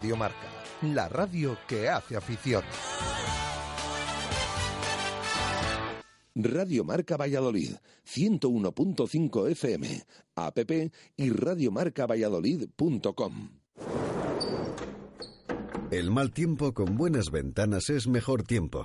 Radio Marca, la radio que hace afición. Radio Marca Valladolid, 101.5 FM, app y radiomarcavalladolid.com. El mal tiempo con buenas ventanas es mejor tiempo.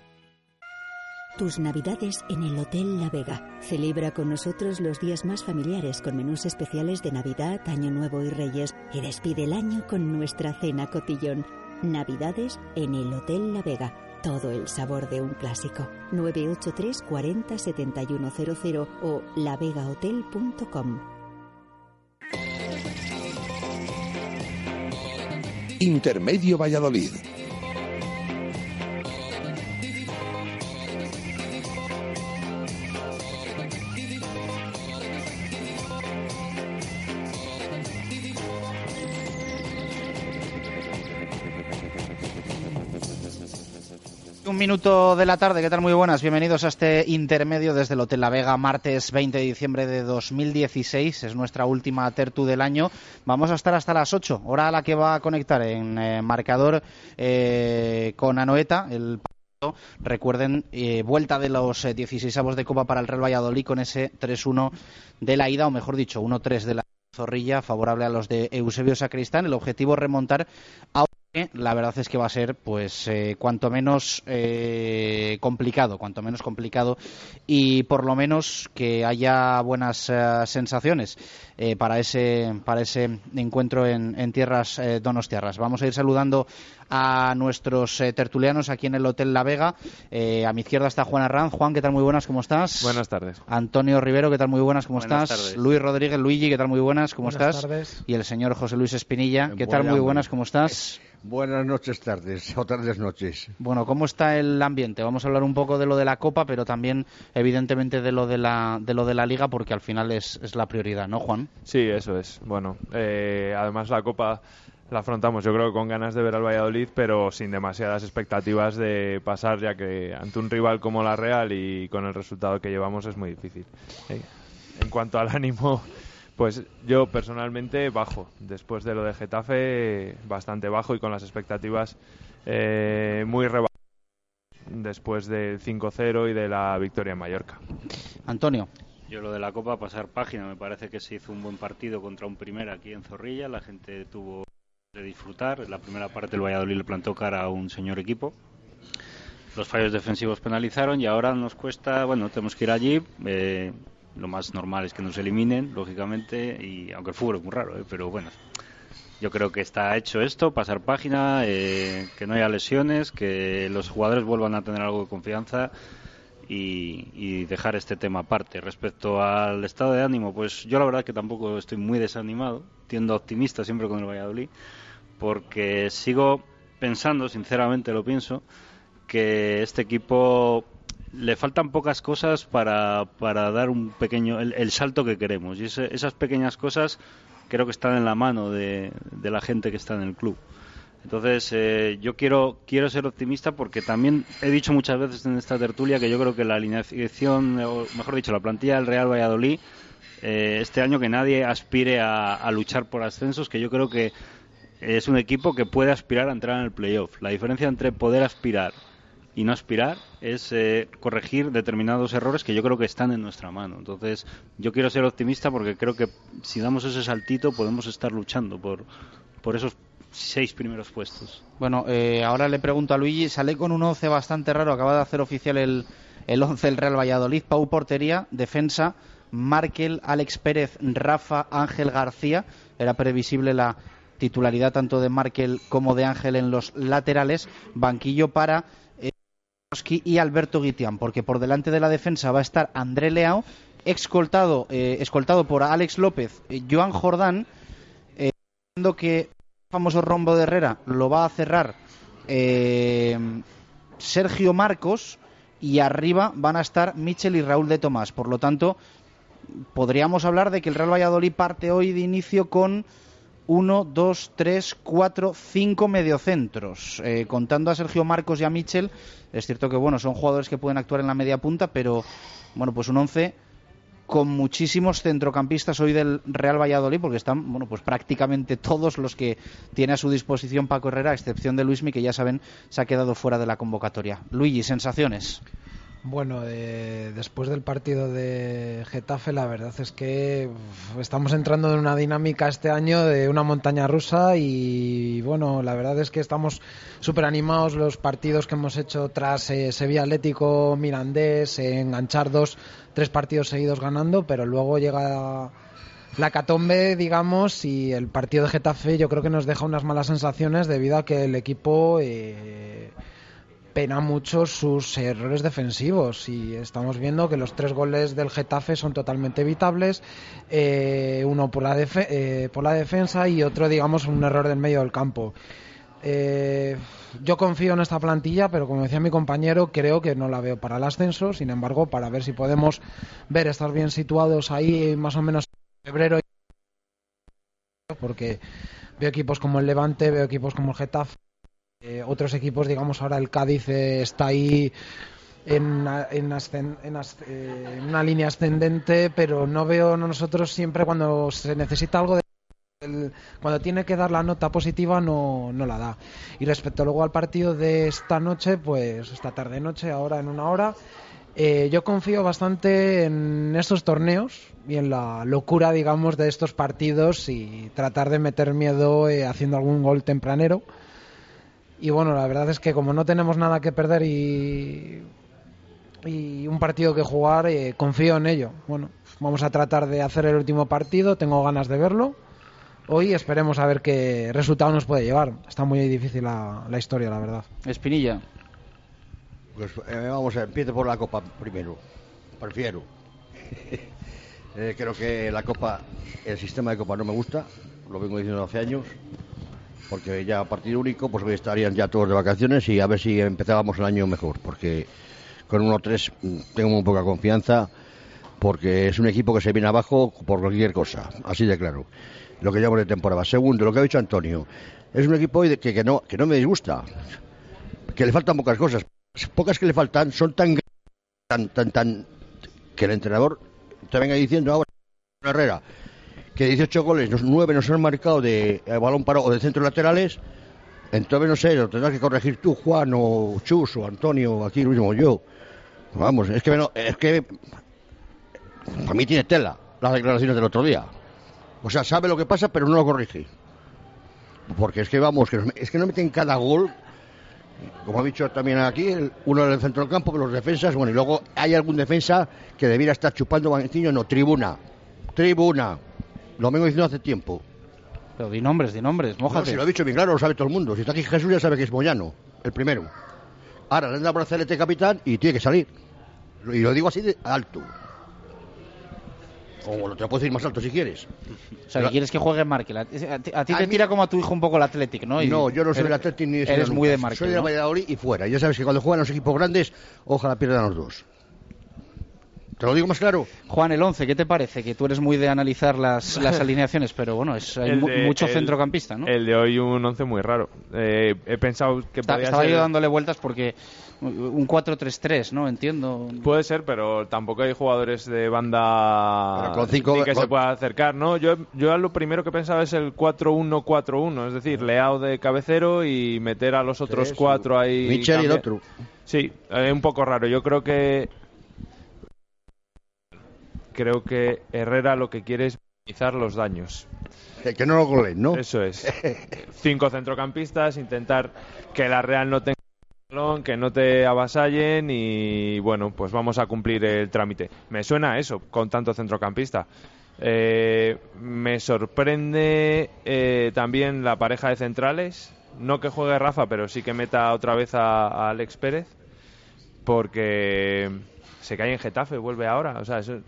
Tus navidades en el Hotel La Vega. Celebra con nosotros los días más familiares con menús especiales de Navidad, Año Nuevo y Reyes y despide el año con nuestra cena cotillón. Navidades en el Hotel La Vega. Todo el sabor de un clásico. 983 40 7100 o lavegahotel.com. Intermedio Valladolid. Un minuto de la tarde, ¿qué tal? Muy buenas, bienvenidos a este intermedio desde el Hotel La Vega, martes 20 de diciembre de 2016, es nuestra última tertu del año. Vamos a estar hasta las 8, hora a la que va a conectar en eh, marcador eh, con Anoeta, el. Recuerden, eh, vuelta de los 16 avos de Copa para el Real Valladolid con ese 3-1 de la ida, o mejor dicho, 1-3 de la Zorrilla, favorable a los de Eusebio Sacristán. El objetivo es remontar a la verdad es que va a ser, pues, eh, cuanto menos eh, complicado, cuanto menos complicado y por lo menos que haya buenas eh, sensaciones eh, para ese para ese encuentro en, en tierras eh, donostiarras. Vamos a ir saludando a nuestros eh, tertulianos aquí en el Hotel La Vega. Eh, a mi izquierda está Juan Arranz. Juan, ¿qué tal? Muy buenas, ¿cómo estás? Buenas tardes. Antonio Rivero, ¿qué tal? Muy buenas, ¿cómo Buenas estás? tardes. Luis Rodríguez, Luigi, ¿qué tal? Muy buenas, ¿cómo Buenas estás? tardes. Y el señor José Luis Espinilla, ¿qué tal? Muy buenas, ¿cómo estás? Buenas noches, tardes, o tardes, noches. Bueno, ¿cómo está el ambiente? Vamos a hablar un poco de lo de la Copa, pero también, evidentemente, de lo de la, de lo de la Liga, porque al final es, es la prioridad, ¿no, Juan? Sí, eso es. Bueno, eh, además la Copa la afrontamos yo creo que con ganas de ver al Valladolid, pero sin demasiadas expectativas de pasar, ya que ante un rival como la Real y con el resultado que llevamos es muy difícil. Eh, En cuanto al ánimo, pues yo personalmente bajo. Después de lo de Getafe, bastante bajo y con las expectativas eh, muy rebajadas después del 5-0 y de la victoria en Mallorca. Antonio. Yo lo de la Copa, pasar página, me parece que se hizo un buen partido contra un primer aquí en Zorrilla, la gente tuvo de disfrutar, la primera parte el Valladolid le plantó cara a un señor equipo, los fallos defensivos penalizaron y ahora nos cuesta, bueno, tenemos que ir allí, eh, lo más normal es que nos eliminen, lógicamente, y aunque el fútbol es muy raro, eh, pero bueno, yo creo que está hecho esto, pasar página, eh, que no haya lesiones, que los jugadores vuelvan a tener algo de confianza y, dejar este tema aparte. Respecto al estado de ánimo, pues yo la verdad que tampoco estoy muy desanimado, tiendo optimista siempre con el Valladolid, porque sigo pensando, sinceramente lo pienso, que este equipo le faltan pocas cosas para, para dar un pequeño el, el salto que queremos y ese- esas pequeñas cosas creo que están en la mano de, de la gente que está en el club. Entonces, eh, yo quiero, quiero ser optimista porque también he dicho muchas veces en esta tertulia que yo creo que la alineación, o mejor dicho, la plantilla del Real Valladolid, eh, este año que nadie aspire a, luchar por ascensos, que yo creo que es un equipo que puede aspirar a entrar en el playoff. La diferencia entre poder aspirar y no aspirar es eh, corregir determinados errores que yo creo que están en nuestra mano. Entonces, yo quiero ser optimista porque creo que si damos ese saltito podemos estar luchando por, por esos seis primeros puestos. Bueno, eh, ahora le pregunto a Luigi, sale con un 11 bastante raro, acaba de hacer oficial el, el 11 del Real Valladolid, Pau Portería, defensa, Markel, Alex Pérez, Rafa, Ángel García, era previsible la titularidad tanto de Markel como de Ángel en los laterales, banquillo para eh, y Alberto Guitián, porque por delante de la defensa va a estar André Leao, escoltado, eh, escoltado por Alex López, eh, Joan Jordán, que el famoso rombo de Herrera lo va a cerrar eh, Sergio Marcos y arriba van a estar Michel y Raúl de Tomás. Por lo tanto, podríamos hablar de que el Real Valladolid parte hoy de inicio con uno, dos, tres, cuatro, cinco mediocentros. Eh, contando a Sergio Marcos y a Michel, es cierto que bueno, son jugadores que pueden actuar en la media punta, pero bueno, pues un once con muchísimos centrocampistas hoy del Real Valladolid, porque están, bueno, pues prácticamente todos los que tiene a su disposición Paco Herrera, a excepción de Luismi, que ya saben, se ha quedado fuera de la convocatoria. Luigi, sensaciones. Bueno, eh, después del partido de Getafe, la verdad es que estamos entrando en una dinámica este año de una montaña rusa y bueno, la verdad es que estamos súper animados los partidos que hemos hecho tras eh, Sevilla Atlético, Mirandés, eh, enganchar dos, tres partidos seguidos ganando, pero luego llega la catombe, digamos, y el partido de Getafe yo creo que nos deja unas malas sensaciones debido a que el equipo eh, pena mucho sus errores defensivos y estamos viendo que los tres goles del Getafe son totalmente evitables, eh, uno por la, eh, por la defensa y otro, digamos, un error del medio del campo. Eh, yo confío en esta plantilla, pero como decía mi compañero, creo que no la veo para el ascenso. Sin embargo, para ver si podemos ver estar bien situados ahí, más o menos en febrero, porque veo equipos como el Levante, veo equipos como el Getafe, eh, otros equipos, digamos ahora el Cádiz eh, está ahí en, eh, en una línea ascendente, pero no veo nosotros siempre cuando se necesita algo de el- cuando tiene que dar la nota positiva no, no la da. Y respecto luego al partido de esta noche, pues esta tarde noche, ahora en una hora, eh, yo confío bastante en estos torneos y en la locura, digamos, de estos partidos y tratar de meter miedo eh, haciendo algún gol tempranero. Y bueno, la verdad es que como no tenemos nada que perder y, y un partido que jugar, eh, confío en ello. Bueno, vamos a tratar de hacer el último partido, tengo ganas de verlo. Hoy esperemos a ver qué resultado nos puede llevar. Está muy difícil la, la historia, la verdad. Espinilla. Pues eh, vamos a empiezo por la Copa primero. Prefiero. Eh, creo que la Copa, el sistema de Copa no me gusta, lo vengo diciendo hace años, porque ya a partido único, pues estarían ya todos de vacaciones y a ver si empezábamos el año mejor, porque con 1-3 mm, tengo muy poca confianza, porque es un equipo que se viene abajo por cualquier cosa, así de claro. Lo que llevamos de temporada. Segundo, lo que ha dicho Antonio, es un equipo que, que no, que no me disgusta, que le faltan pocas cosas. Pocas que le faltan son tan tan tan tan que el entrenador te venga diciendo ahora Herrera que 18 goles, los 9 nos han marcado de eh, balón parado o de centros laterales, entonces no sé, lo tendrás que corregir tú, Juan o Chus o Antonio, aquí mismo o yo. Vamos, es que no- es que para mí tiene tela las declaraciones del otro día. O sea, sabe lo que pasa, pero no lo corrige. Porque es que vamos, es que no meten cada gol como ha dicho también aquí, el- uno del centro del campo, que los defensas, bueno, y luego hay algún defensa que debiera estar chupando banquillo, no, tribuna, tribuna, lo vengo diciendo hace tiempo. Pero di nombres, di nombres, No, mójate. si lo he dicho bien claro, lo sabe todo el mundo. Si está aquí Jesús ya sabe que es Moyano, el primero. Ahora le han dado brazalete capitán y tiene que salir. Y lo digo así de alto. O lo te lo puedo decir más alto si quieres. O sea, que quieres que juegue Markel. A ti, te tira como a tu hijo un poco el Athletic, ¿no? Y No, yo no soy del Athletic ni Eres muy de Markel, Soy de ¿no? Valladolid y fuera. Ya sabes que cuando juegan los equipos grandes, ojalá pierdan los dos. ¿Te lo digo más claro? Juan, el 11, ¿qué te parece? Que tú eres muy de analizar las, las alineaciones, pero bueno, es, hay mu- de- mucho el- centrocampista, ¿no? El de hoy un 11 muy raro. Eh, he pensado que Está- podía estaba ser... yo dándole vueltas porque un 4-3-3, ¿no? Entiendo. Puede ser, pero tampoco hay jugadores de banda con cinco- que con- se pueda acercar, ¿no? Yo, yo lo primero que pensaba es el 4-1-4-1, es decir, Leao de cabecero y meter a los otros cuatro ahí. Michel y el otro. Sí, eh, un poco raro. Yo creo que creo que Herrera lo que quiere es minimizar los daños Que, que no lo goleen, ¿no? Eso es. Cinco centrocampistas, intentar que la Real no tenga balón, que no te avasallen y bueno, pues vamos a cumplir el trámite. Me suena a eso con tanto centrocampista. Eh, me sorprende eh, también la pareja de centrales. No que juegue Rafa, pero sí que meta otra vez a, a Alex Pérez. Porque se cae en Getafe, vuelve ahora. O sea, eso-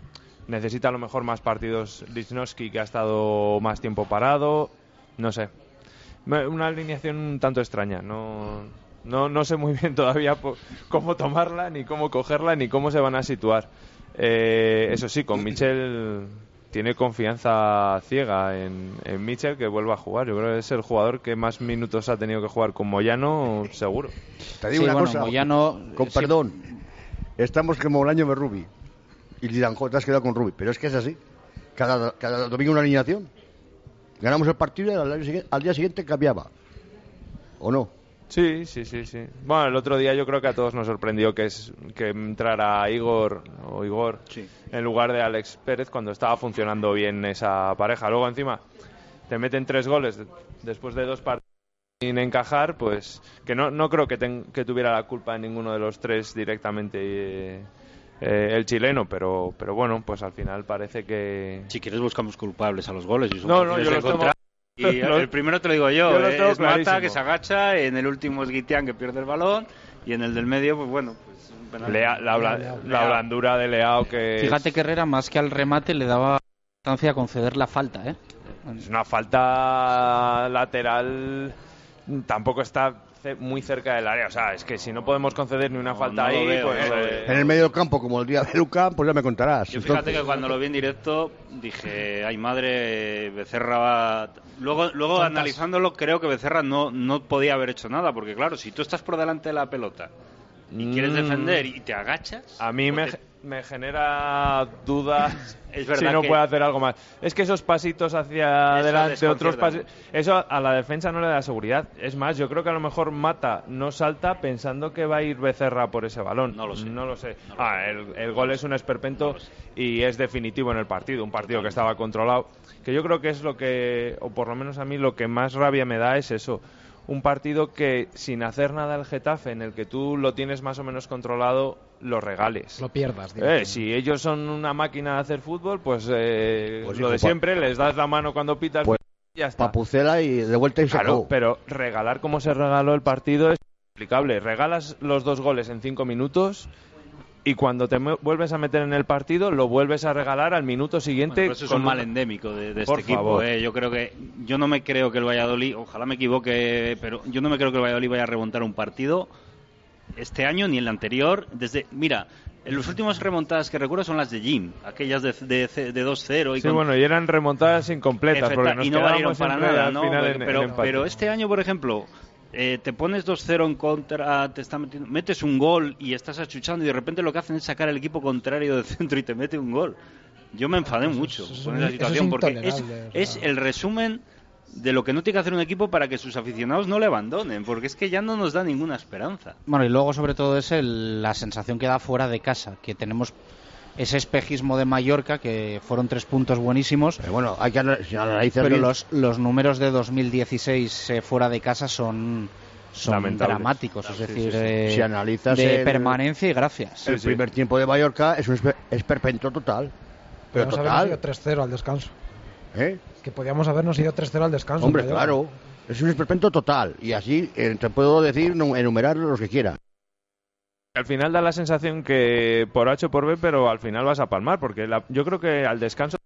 necesita a lo mejor más partidos Lichnowsky, que ha estado más tiempo parado. No sé. Una alineación un tanto extraña. No, no, no sé muy bien todavía po- cómo tomarla, ni cómo cogerla, ni cómo se van a situar. Eh, eso sí, con Michel tiene confianza ciega en, en Michel que vuelva a jugar. Yo creo que es el jugador que más minutos ha tenido que jugar con Moyano, seguro. Te digo Sí, una bueno, cosa, Moyano- con sí. perdón, estamos como el año de Rubi. Y dirán, "Jo, te has quedado con Rubi. Pero es que es así. Cada, cada domingo una alineación. Ganamos el partido y al día siguiente, al día siguiente cambiaba. ¿O no? Sí, sí, sí, sí. Bueno, el otro día yo creo que a todos nos sorprendió que es que entrara Igor o Igor en lugar de Alex Pérez cuando estaba funcionando bien esa pareja. Luego encima te meten tres goles de- después de dos partidos sin encajar, pues que no, no creo que, ten- que tuviera la culpa en ninguno de los tres directamente eh, eh, el chileno, pero, pero bueno, pues al final parece que... Si quieres buscamos culpables a los goles. Y No, no, yo los tengo-. Y el primero te lo digo yo, yo los eh, tengo es Mata que se agacha, en el último es Guitián que pierde el balón y en el del medio, pues bueno, pues un penalti. Lea- la, bla- Leao. la blandura de Leao que... Fíjate que Herrera, más que al remate, le daba importancia a conceder la falta, ¿eh? Es una falta lateral, tampoco está muy cerca del área. O sea, es que si no podemos conceder ni una falta no ahí, veo, pues. no eh, En el medio del campo, como el día de Luca, pues ya me contarás. Yo fíjate Entonces- que cuando lo vi en directo dije, ay madre, Becerra va... Luego, luego analizándolo creo que Becerra no, no podía haber hecho nada, porque claro, si tú estás por delante de la pelota y quieres Mm. defender y te agachas... A mí me, pues me genera dudas Es si no que- puede hacer algo más. Es que esos pasitos hacia Eso adelante, otros pasos, eso a la defensa no le da seguridad. Es más, yo creo que a lo mejor Mata no salta pensando que va a ir Becerra por ese balón. No lo sé. No lo sé. Ah, el, el gol es un esperpento y es definitivo en el partido. Un partido que estaba controlado. Que yo creo que es lo que, o por lo menos a mí, lo que más rabia me da es eso. Un partido que sin hacer nada el Getafe, en el que tú lo tienes más o menos controlado, lo regales. Lo pierdas. Eh, si ellos son una máquina de hacer fútbol, pues, eh, Pues, lo de siempre, les das la mano cuando pitas Pues, y ya está. Papucela y de vuelta y Claro, pero regalar como se regaló el partido es explicable. Regalas los dos goles en cinco minutos y cuando te vuelves a meter en el partido lo vuelves a regalar al minuto siguiente. Bueno, eso es con un mal endémico de, de Por este equipo. favor. eh. Yo creo que yo no me creo que el Valladolid, ojalá me equivoque, pero yo no me creo que el Valladolid vaya a remontar un partido este año ni el anterior. Desde, mira, en las últimas remontadas que recuerdo son las de Jim, aquellas de, de, de 2-0 y Sí, con- bueno, y eran remontadas incompletas Efecta- porque nos y no valieron para nada, ¿no? pero, pero este año, por ejemplo, eh, te pones 2-0 en contra, te está metiendo, metes un gol y estás achuchando y de repente lo que hacen es sacar el equipo contrario de centro y te mete un gol. Yo me enfadé mucho eso con esa es situación porque es, es el resumen de lo que no tiene que hacer un equipo para que sus aficionados no le abandonen, porque es que ya no nos da ninguna esperanza. Bueno, y luego sobre todo es el- la sensación que da fuera de casa, que tenemos ese espejismo de Mallorca, que fueron tres puntos buenísimos, Pero bueno, hay que ana- si analizas pero bien- los, los números de 2016 eh, fuera de casa son, son dramáticos, es Sí, decir, sí, sí. eh, Si analizas de el- permanencia y gracias. el sí. primer tiempo de Mallorca es un espe- esperpento total. Pero Podíamos habernos ido total. 3-0 al descanso. ¿eh? Que podíamos habernos ido 3-0 al descanso. Hombre, claro. Es un esperpento total. Y así eh, te puedo decir, nu- enumerar los que quiera. Al final da la sensación que por H o por B, pero al final vas a palmar, porque la- yo creo que al descanso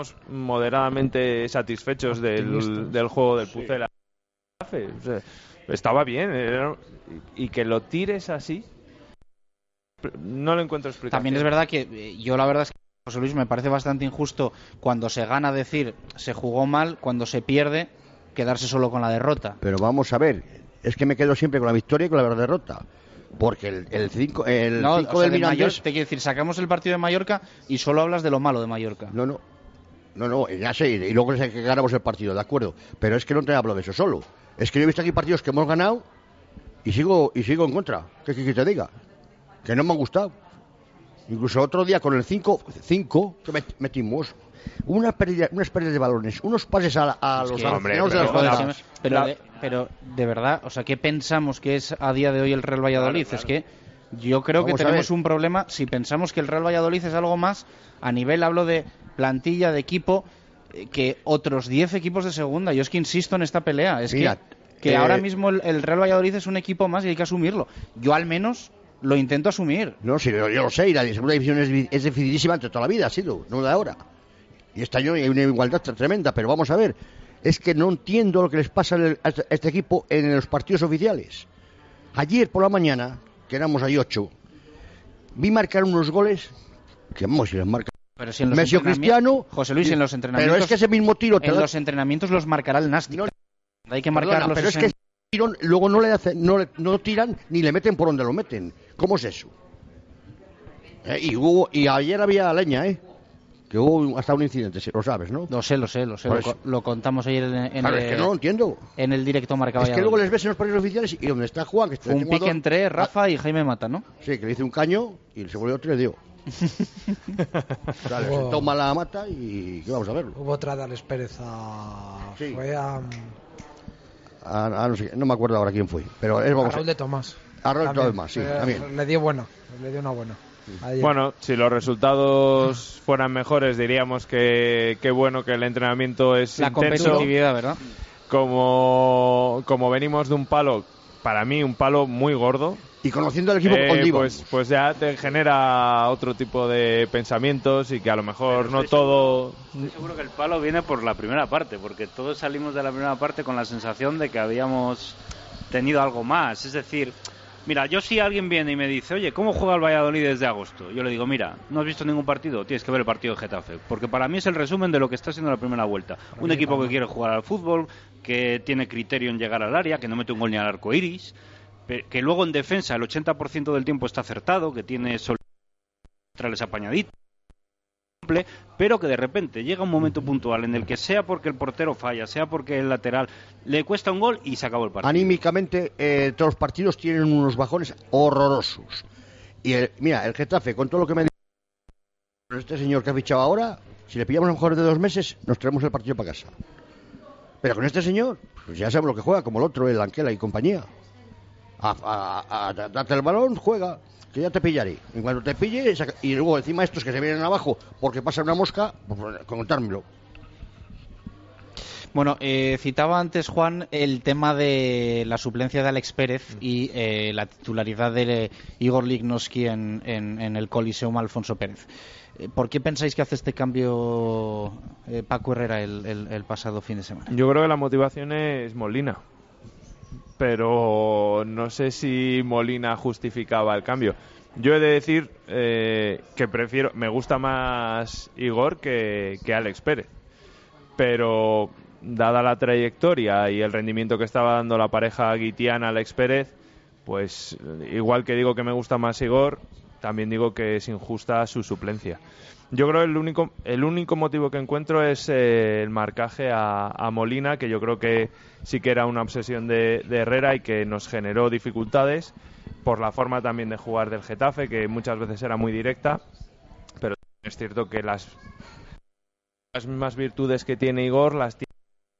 estamos moderadamente satisfechos del, del juego del Pucela. O sea, estaba bien, era- y que lo tires así, no lo encuentro explicación. También es verdad que eh, yo la verdad es que José Luis me parece bastante injusto cuando se gana decir se jugó mal, cuando se pierde quedarse solo con la derrota. Pero vamos a ver. Es que me quedo siempre con la victoria y con la derrota. Porque el 5 el cinco, el No, cinco o sea, del de Mayor- Mirandés... te quiero decir, sacamos el partido de Mallorca y solo hablas de lo malo de Mallorca. No, no. No, no, ya sé, y luego sé que ganamos el partido, de acuerdo. Pero es que no te hablo de eso solo. Es que yo he visto aquí partidos que hemos ganado y sigo y sigo en contra. ¿Qué quieres que te diga? Que no me han gustado. Incluso otro día con el 5 cinco que met- metimos, una pérdida, unas pérdidas de balones, unos pases a, a Es los que- de pero, las pero, pero de, pero de verdad, o sea, ¿qué pensamos que es a día de hoy el Real Valladolid? Es que yo creo Vamos que tenemos un problema si pensamos que el Real Valladolid es algo más a nivel, hablo de plantilla, de equipo, eh, que otros 10 equipos de segunda. Yo es que insisto en esta pelea. Es Mira, que, que eh, ahora mismo el, el Real Valladolid es un equipo más y hay que asumirlo. Yo al menos lo intento asumir. No, sí, yo, yo lo sé, y la segunda división es, es dificilísima entre toda la vida, ha sido, no de ahora. Y este año hay una igualdad tre- tremenda, pero vamos a ver, es que no entiendo lo que les pasa a este, a este equipo en los partidos oficiales. Ayer por la mañana, que éramos ahí ocho, vi marcar unos goles que vamos, si les marca Pero si en los Messi o entrenami- Cristiano, José Luis, y- en los entrenamientos. Pero es que ese mismo tiro te en da- los entrenamientos los marcará el Nastic. hay que marcarlos. pero es en- que ese luego no le hacen, no, le- no tiran ni le meten por donde lo meten. ¿Cómo es eso? Eh, y, hubo, y ayer había leña, ¿eh? Que hubo hasta un incidente, sí, lo sabes, ¿no? Lo sé, lo sé, lo sé. Por Lo, lo contamos ayer en, en Claro, el, es que no lo entiendo. en el directo Marca Es que luego les ves en los partidos oficiales y donde está Juan, que Fue un pique dos- entre Rafa y Jaime Mata, ¿no? Sí, que le hice un caño y se volvió otro y le dio. Hubo- sentó mal la mata y que vamos a verlo. Hubo otra de Alex Pérez a... Sí. Fue a, A- a no, sé, no me acuerdo ahora quién fue, pero es a vamos Raúl de Tomás. A Raúl de. Tomás, sí, Eh, también. Le dio buena, le dio una buena. Ayer. Bueno, si los resultados fueran mejores, diríamos que qué bueno que el entrenamiento es La intenso. competitividad, ¿verdad? Como, como venimos de un palo, para mí un palo muy gordo. Y conociendo al equipo eh, con Divo. pues, pues ya te genera otro tipo de pensamientos y que a lo mejor no todo... Estoy seguro que el palo viene por la primera parte, porque todos salimos de la primera parte con la sensación de que habíamos tenido algo más. Es decir, mira, yo si alguien viene y me dice, oye, ¿cómo juega el Valladolid desde agosto? Yo le digo, mira, no has visto ningún partido, tienes que ver el partido de Getafe, porque para mí es el resumen de lo que está siendo la primera vuelta. Un equipo que quiere jugar al fútbol, que tiene criterio en llegar al área, que no mete un gol ni al arco iris, que luego en defensa el 80% del tiempo está acertado, que tiene sol apañaditos pero que de repente llega un momento puntual en el que sea porque el portero falla, sea porque el lateral le cuesta un gol y se acabó el partido. Anímicamente, eh, todos los partidos tienen unos bajones horrorosos. Y el- mira, el Getafe, con todo lo que me este señor que ha fichado ahora, si le pillamos a lo mejor de dos meses, nos traemos el partido para casa. Pero con este señor, pues ya sabemos lo que juega, como el otro, el Anquela y compañía. A, a- a- a- date el balón, juega, que ya te pillaré. En cuanto te pille, y luego encima estos que se vienen abajo porque pasa una mosca, pues contármelo. Bueno, eh, citaba antes Juan el tema de la suplencia de Alex Pérez y eh, la titularidad de eh, Igor Lignoski en, en- en el Coliseum Alfonso Pérez. Eh, ¿Por qué pensáis que hace este cambio eh, Paco Herrera el, el- el pasado fin de semana? Yo creo que la motivación es Molina. Pero no sé si Molina justificaba el cambio. Yo he de decir eh, que prefiero, me gusta más Igor que, que Alex Pérez. Pero dada la trayectoria y el rendimiento que estaba dando la pareja guitiana Alex Pérez, pues igual que digo que me gusta más Igor, también digo que es injusta su suplencia. Yo creo que el único, el único motivo que encuentro es eh, el marcaje a, a Molina, que yo creo que sí que era una obsesión de, de Herrera y que nos generó dificultades por la forma también de jugar del Getafe, que muchas veces era muy directa, pero es cierto que las, las mismas virtudes que tiene Igor las tiene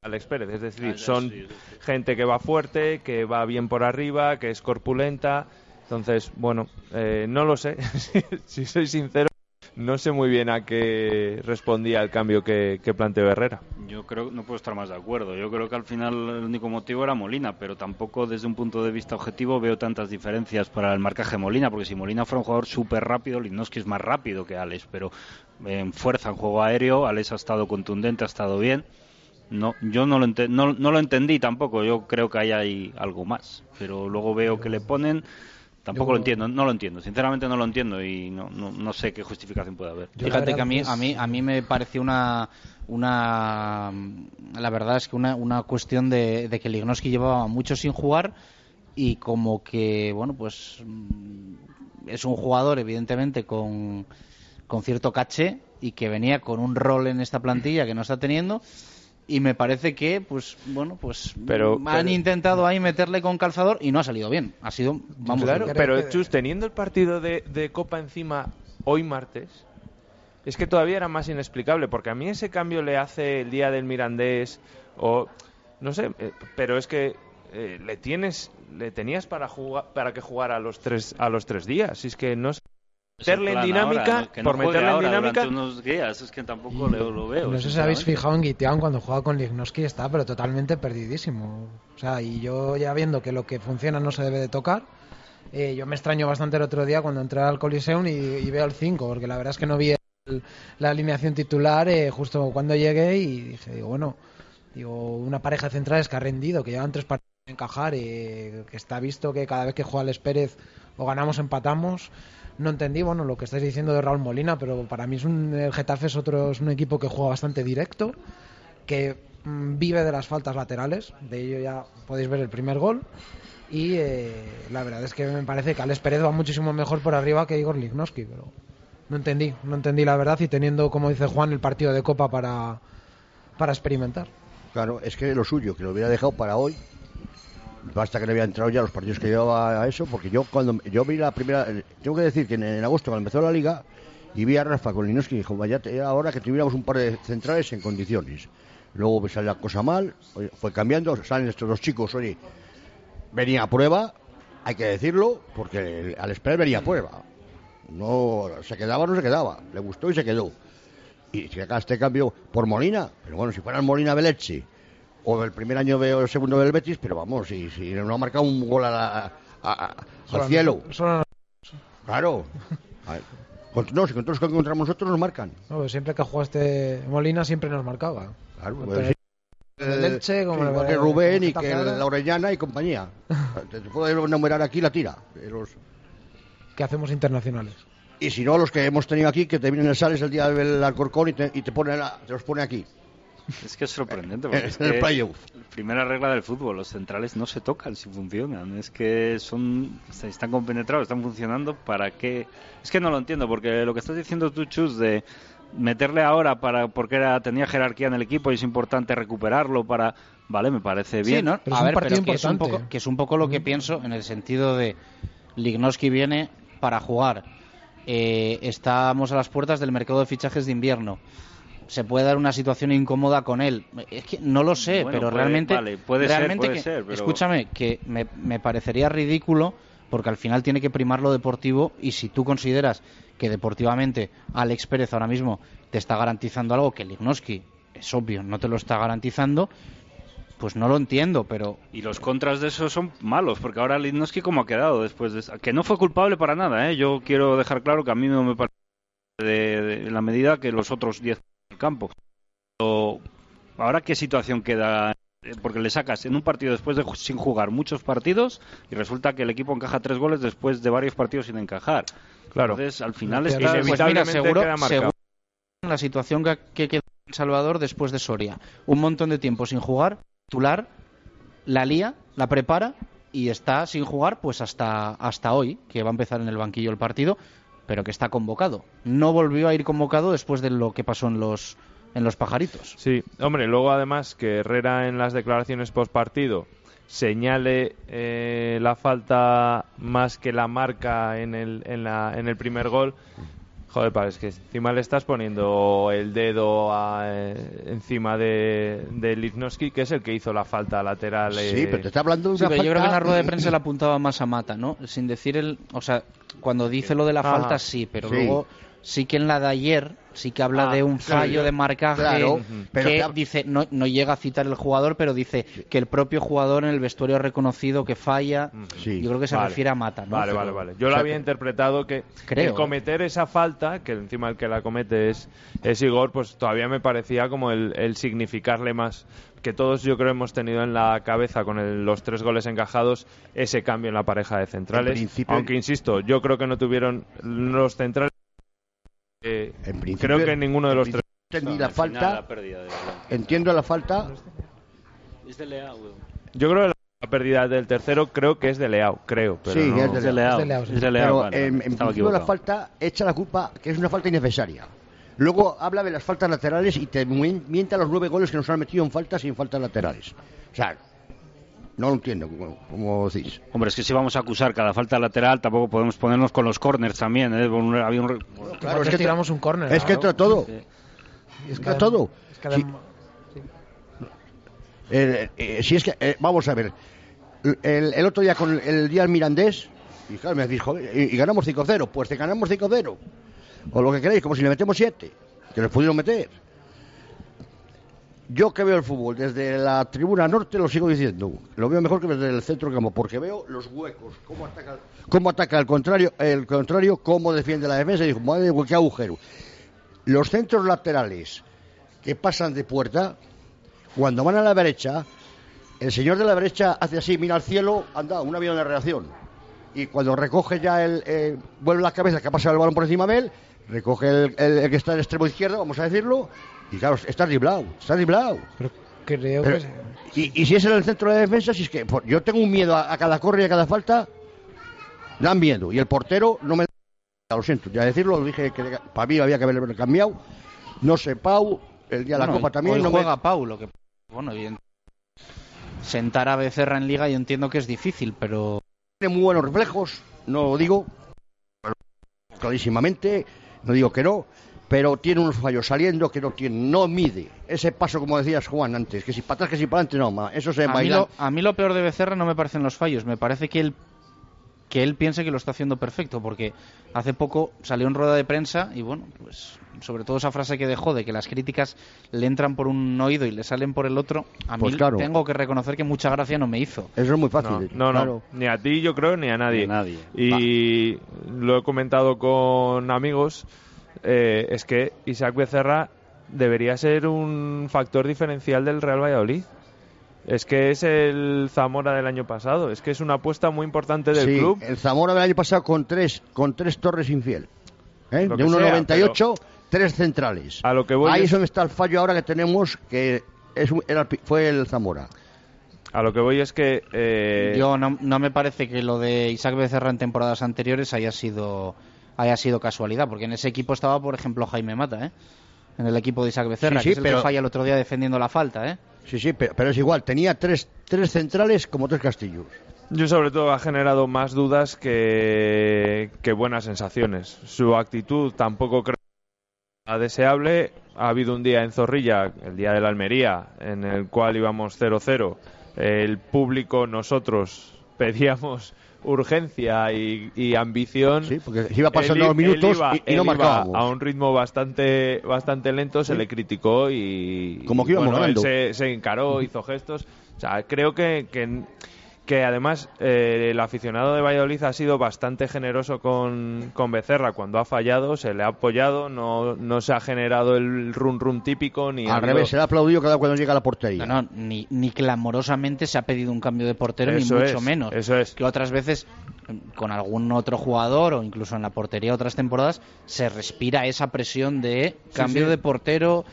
Alex Pérez, es decir, son gente que va fuerte, que va bien por arriba, que es corpulenta. Entonces, bueno, eh, no lo sé. si soy sincero, no sé muy bien a qué respondía el cambio que, que planteó Herrera. Yo creo no puedo estar más de acuerdo. Yo creo que al final el único motivo era Molina, pero tampoco desde un punto de vista objetivo veo tantas diferencias para el marcaje de Molina, porque si Molina fuera un jugador súper rápido, Lindowski es más rápido que Alex, pero en fuerza, en juego aéreo, Alex ha estado contundente, ha estado bien. No, yo no lo, no lo entendí tampoco. Yo creo que ahí hay algo más, pero luego veo que le ponen. Tampoco Yo- lo entiendo, no lo entiendo. Sinceramente no lo entiendo y no, no, no sé qué justificación puede haber. Fíjate verdad que a mí, a mí, a mí me pareció una, una, la verdad es que una, una cuestión de, de que Lignoski llevaba mucho sin jugar y como que, bueno, pues mm, es un jugador evidentemente con, con cierto caché y que venía con un rol en esta plantilla que no está teniendo y me parece que, pues, bueno, pues Pero- han pero- intentado ahí meterle con calzador y no ha salido bien. Ha sido, vamos, claro, pero que- Chus, teniendo el partido de, de Copa encima, hoy martes, es que todavía era más inexplicable, porque a mí ese cambio le hace el día del Mirandés, o no sé, eh, pero es que eh, le tienes, le tenías para jugar, para que jugara a los tres, a los tres días. Y es que no meterle en dinámica, ahora, ¿no? Que no por meterle en ahora dinámica, durante unos días, es que tampoco lo, lo veo. No sé si habéis fijado en Guitián cuando juega con Lignoski está pero totalmente perdidísimo. O sea, y yo ya viendo que lo que funciona no se debe de tocar, eh, yo me extraño bastante el otro día cuando entré al Coliseum y, y veo el 5, porque la verdad es que no vi el- la alineación titular eh, justo cuando llegué y dije, digo, bueno, digo, una pareja de centrales que ha rendido, que llevan tres partidos encajar, eh, que está visto que cada vez que juega Les Pérez o ganamos empatamos. No entendí, bueno, lo que estáis diciendo de Raúl Molina, pero para mí es un, el Getafe es otro, es un equipo que juega bastante directo, que mm, vive de las faltas laterales, de ello ya podéis ver el primer gol. Y eh, la verdad es que me parece que Alex Pérez va muchísimo mejor por arriba que Igor Lignoski, pero no entendí, no entendí la verdad y teniendo, como dice Juan, el partido de Copa para, para experimentar. Claro, es que lo suyo, que lo hubiera dejado para hoy. Basta que no había entrado ya los partidos que llevaba a eso, porque yo cuando yo vi la primera, tengo que decir que en, agosto cuando empezó la liga y vi a Rafa con Linoski y dijo, vaya, era hora que tuviéramos un par de centrales en condiciones. Luego pues, salió la cosa mal, fue cambiando, salen estos dos chicos, oye, venía a prueba, hay que decirlo, porque al esperar venía a prueba. No se quedaba no se quedaba, le gustó y se quedó. Y si acá este cambio por Molina, pero bueno, si fuera Molina Belechi, o el primer año veo el segundo del Betis, pero vamos, si, si no ha marcado un gol a la- a- a- al cielo. Claro. A ver, con- no, si con todos los que encontramos nosotros nos marcan. no, siempre que jugaste Molina siempre nos marcaba. Claro, pues el- Elche como Sí, el- que Rubén y que la Orellana y compañía. Te, te puedo enumerar aquí la tira. los- que hacemos internacionales. Y si no, los que hemos tenido aquí, que te vienen el Sales el día del Alcorcón y te, y te, pone la- te los pone aquí. Es que es sorprendente. Porque es el que. Primera regla del fútbol, los centrales no se tocan si funcionan. Es que son están compenetrados, están funcionando. ¿Para qué? Es que no lo entiendo, porque lo que estás diciendo tú, Chus, de meterle ahora para porque era tenía jerarquía en el equipo y es importante recuperarlo para... Vale, me parece bien. Sí, ¿no? Pero a ver, pero que es, un poco, que es un poco lo que pienso en el sentido de Lignoski viene para jugar. Eh, estamos a las puertas del mercado de fichajes de invierno. Se puede dar una situación incómoda con él. Es que no lo sé, Bueno, pero puede- realmente, vale, puede ser, realmente puede que- ser, pero- escúchame, que me, me parecería ridículo porque al final tiene que primar lo deportivo y si tú consideras que deportivamente Alex Pérez ahora mismo te está garantizando algo que Lignoski es obvio no te lo está garantizando, pues no lo entiendo, pero Y los contras de eso son malos, porque ahora Lidnowski como ha quedado después de... Que no fue culpable para nada, ¿eh? Yo quiero dejar claro que a mí no me parece de, de la medida que los otros 10 del campo. Pero, ahora qué situación queda... Porque le sacas en un partido después de sin jugar muchos partidos y resulta que el equipo encaja tres goles después de varios partidos sin encajar. Claro. Entonces, al final Pues está... pues mira, seguro, seguro la situación que, que quedó en Salvador después de Soria. Un montón de tiempo sin jugar, titular, la lía, la prepara y está sin jugar pues hasta, hasta hoy, que va a empezar en el banquillo el partido, pero que está convocado. No volvió a ir convocado después de lo que pasó en los, en los pajaritos. Sí, hombre, luego además que Herrera en las declaraciones post partido señale eh, la falta más que la marca en el, en, la, en el primer gol. Joder, pa, es que encima le estás poniendo el dedo a, eh, encima de, de Lichnowsky, que es el que hizo la falta lateral. eh, Sí, pero te está hablando de Sí, una pero yo creo que en la falta- rueda de prensa le apuntaba más a Mata, ¿no? Sin decir el... O sea, cuando dice lo de la Ajá. falta sí, pero Sí. luego sí que en la de ayer sí que habla Ah, de un fallo de marcaje claro, pero que dice no, no llega a citar el jugador, pero dice que el propio jugador en el vestuario ha reconocido que falla. Sí. Yo creo que se Vale. refiere a Mata, ¿no? Vale, Pero- vale, vale. Yo O lo había que- interpretado que Creo, el cometer esa falta, que encima el que la comete es, es Igor, pues todavía me parecía como el, el significarle más. Que todos yo creo hemos tenido en la cabeza con el- los tres goles encajados ese cambio en la pareja de centrales. Aunque insisto, yo creo que no tuvieron los centrales. Eh, En principio- creo que ninguno de en los tres. Entendí la falta, la de entiendo la falta, Es de Leao. Yo creo que la pérdida del tercero creo que es de Leao, creo. Pero Sí, no- es de Leao. Es de Leao, sí. Es de Leao, pero vale, en, en principio la falta echa la culpa que es una falta innecesaria. Luego habla de las faltas laterales y te mien- mienta los nueve goles que nos han metido en faltas y en faltas laterales. O sea, no lo entiendo, como, decís. Hombre, es que si vamos a acusar cada falta lateral, tampoco podemos ponernos con los corners también. ¿eh? Había un claro, es que tiramos un córner. Es que entra todo. Es Entra todo. Es que Sí. Eh, eh, si es que, eh, vamos a ver, el, el otro día con el, el día del Mirandés, y claro, me dijo, y, y ganamos 5-0, pues te ganamos 5-0, o lo que queréis, como si le metemos 7, que les pudieron meter. Yo que veo el fútbol desde la tribuna norte, lo sigo diciendo, lo veo mejor que desde el centro campo, porque veo los huecos, cómo ataca, cómo ataca el contrario, el contrario, cómo defiende la defensa, y digo, madre qué agujero. Los centros laterales que pasan de puerta, cuando van a la derecha, el señor de la derecha hace así, mira al cielo, anda, un avión de reacción. Y cuando recoge ya el. eh, vuelve la cabeza, que ha pasado el balón por encima de él, recoge el, el- el que está en el extremo izquierdo, vamos a decirlo, y claro, está driblado, está driblado. Creo Pero- que y, y si es en el centro de defensa, si es que por- yo tengo un miedo a, a cada corre y a cada falta, dan miedo. Y el portero no me da. Lo siento, ya decirlo, lo dije que para mí había que haberlo cambiado. No sé, Pau, el día de la Bueno, Copa también. hoy no me- juega Pau, lo que bueno, en- sentar a Becerra en liga yo entiendo que es difícil, pero tiene muy buenos reflejos, no lo digo pero clarísimamente, no digo que no, pero tiene unos fallos saliendo que no tiene, no mide ese paso como decías Juan antes, que si para atrás que si para adelante no, ma, eso se a mí, lo, a mí lo peor de Becerra no me parecen los fallos, me parece que él que él piense que lo está haciendo perfecto, porque hace poco salió en rueda de prensa y bueno, pues sobre todo esa frase que dejó de que las críticas le entran por un oído y le salen por el otro, a Pues mí claro. tengo que reconocer que mucha gracia no me hizo. Eso es muy No, fácil. no, no, claro. ni a ti yo creo ni a nadie. Ni a nadie. Y lo he comentado con amigos, eh, es que Isaac Becerra debería ser un factor diferencial del Real Valladolid. Es que es el Zamora del año pasado, es que es una apuesta muy importante del Sí, club. el Zamora del año pasado con tres, con tres torres infiel. ¿eh? De que sea, 1,98, tres centrales. A lo que voy Ahí es- es donde está el fallo ahora que tenemos, que es, era fue el Zamora. A lo que voy es que eh, Yo no, no me parece que lo de Isaac Becerra en temporadas anteriores haya sido haya sido casualidad, porque en ese equipo estaba, por ejemplo, Jaime Mata, ¿eh? En el equipo de Isaac Becerra, Sí, sí, que es el pero- que falla el otro día defendiendo la falta, ¿eh? Sí, sí, pero, pero es igual, tenía tres, tres centrales como tres castillos. Yo sobre todo ha generado más dudas que, que buenas sensaciones. Su actitud tampoco creo que sea deseable. Ha habido un día en Zorrilla, el día de la Almería, en el cual íbamos 0-0. El público, nosotros, pedíamos urgencia y, y ambición. Sí, porque iba pasando los minutos iba- y- y no marcábamos. A un ritmo bastante bastante lento, se le criticó y. Como que íbamos bueno, él se, se encaró, hizo gestos. O sea, creo que, que, que además eh, el aficionado de Valladolid ha sido bastante generoso con, con Becerra cuando ha fallado, se le ha apoyado, no, no se ha generado el run run típico ni Al revés, se le ha aplaudido cada cuando llega a la portería. No, no, ni, ni clamorosamente se ha pedido un cambio de portero, Eso ni mucho es, menos. eso es. Que otras veces, con algún otro jugador o incluso en la portería otras temporadas, se respira esa presión de cambio sí. de portero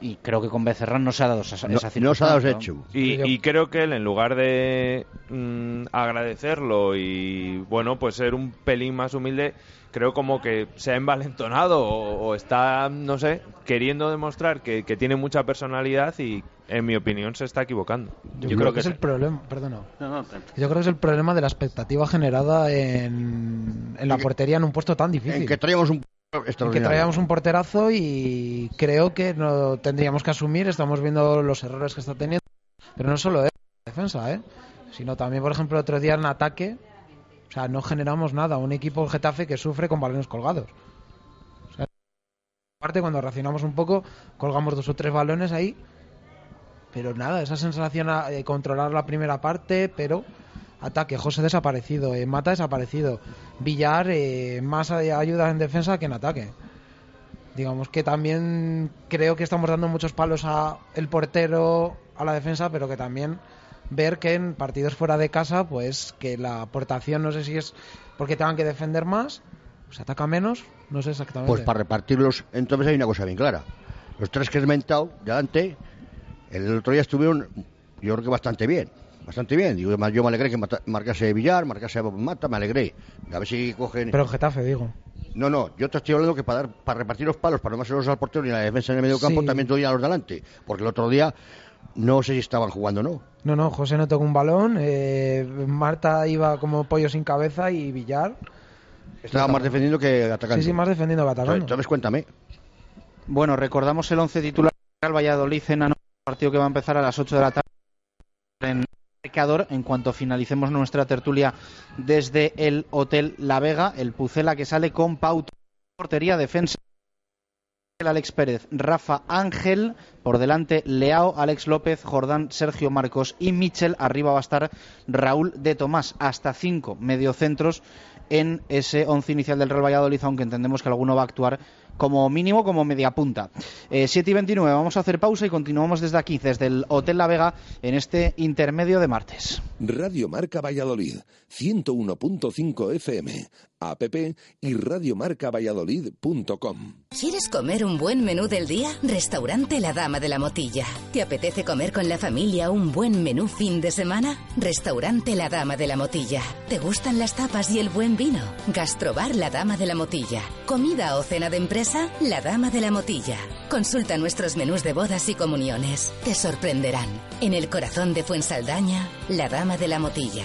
y creo que con Becerra no se ha dado esa, No- esa no se ha dado ese hecho. Y, y creo que él, en lugar de mm, agradecerlo y, bueno, pues ser un pelín más humilde, creo como que se ha envalentonado o, o está, no sé, queriendo demostrar que, que tiene mucha personalidad y, en mi opinión, se está equivocando. Yo, creo, que es el problema, perdona. No, no, Yo creo que es el problema de la expectativa generada en, en la portería en un puesto tan difícil. En que traíamos un que traíamos un porterazo y creo que no tendríamos que asumir, estamos viendo los errores que está teniendo, pero no solo es defensa, ¿eh? sino también, por ejemplo, otro día en ataque, o sea, no generamos nada, un equipo Getafe que sufre con balones colgados. O sea, aparte, cuando reaccionamos un poco, colgamos dos o tres balones ahí, pero nada, esa sensación de controlar la primera parte, pero ataque, José desaparecido, eh, Mata desaparecido, Villar eh, más ay- ayuda en defensa que en ataque. Digamos que también creo que estamos dando muchos palos a el portero, a la defensa, pero que también ver que en partidos fuera de casa, pues que la aportación no sé si es porque tengan que defender más, se ataca menos, no sé exactamente. Pues para repartirlos, entonces hay una cosa bien clara. Los tres que he mentado, delante, el otro día estuvieron, yo creo que bastante bien. Bastante bien. Digo, yo me alegré que mata- marcase Villar, marcase Mata, me alegré. A ver si cogen. Pero en Getafe, digo. No, no, yo te estoy hablando que para, dar, para repartir los palos, para no más al portero ni a la defensa en el medio campo, Sí. también doy a los delante. Porque el otro día no sé si estaban jugando o no. No, no, José no tocó un balón, eh, Marta iba como pollo sin cabeza y Villar Estaba más defendiendo que atacando. Sí, sí, más defendiendo que atacando. Entonces cuéntame. Bueno, recordamos el 11 titular del Valladolid en un partido que va a empezar a las 8 de la tarde En cuanto finalicemos nuestra tertulia desde el Hotel La Vega, el Pucela que sale con pauta portería defensa Alex Pérez, Rafa Ángel, por delante Leao, Alex López, Jordán, Sergio Marcos y Michel. Arriba va a estar Raúl de Tomás, hasta cinco mediocentros en ese once inicial del Real Valladolid, aunque entendemos que alguno va a actuar como mínimo como media punta. Eh, 7 y 29, vamos a hacer pausa y continuamos desde aquí, desde el Hotel La Vega, en este intermedio de martes. Radio Marca Valladolid, 101.5 FM, app y radiomarcavalladolid.com. ¿Quieres comer un buen menú del día? Restaurante La Dama de la Motilla. ¿Te apetece comer con la familia un buen menú fin de semana? Restaurante La Dama de la Motilla. ¿Te gustan las tapas y el buen vino? Gastrobar La Dama de la Motilla. ¿Comida o cena de empresa? La Dama de la Motilla. Consulta nuestros menús de bodas y comuniones. Te sorprenderán. En el corazón de Fuensaldaña, La Dama de la Motilla.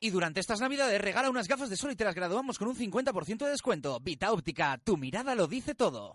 Y durante estas navidades regala unas gafas de sol y te las graduamos con un 50% de descuento. Vita Óptica, tu mirada lo dice todo.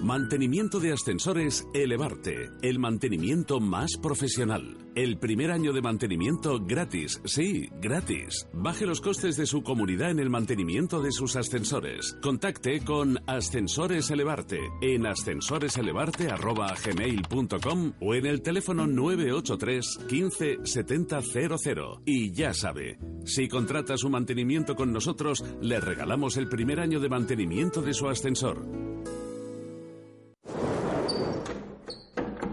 Mantenimiento de ascensores Elevarte, el mantenimiento más profesional. El primer año de mantenimiento gratis, sí, gratis. Baje los costes de su comunidad en el mantenimiento de sus ascensores. Contacte con Ascensores Elevarte en ascensoreselevarte.gmail.com o en el teléfono 983 15 70 00. Y ya sabe, si contrata su mantenimiento con nosotros, le regalamos el primer año de mantenimiento de su ascensor.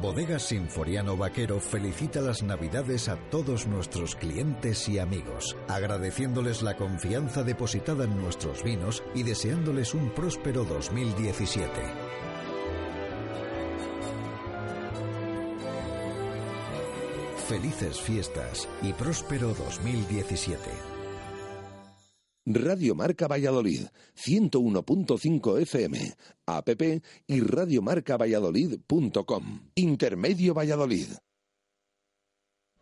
Bodegas Sinforiano Vaquero felicita las Navidades a todos nuestros clientes y amigos, agradeciéndoles la confianza depositada en nuestros vinos y deseándoles un próspero 2017. Felices fiestas y próspero 2017. Radio Marca Valladolid, 101.5 FM, app y radiomarcavalladolid.com. Intermedio Valladolid.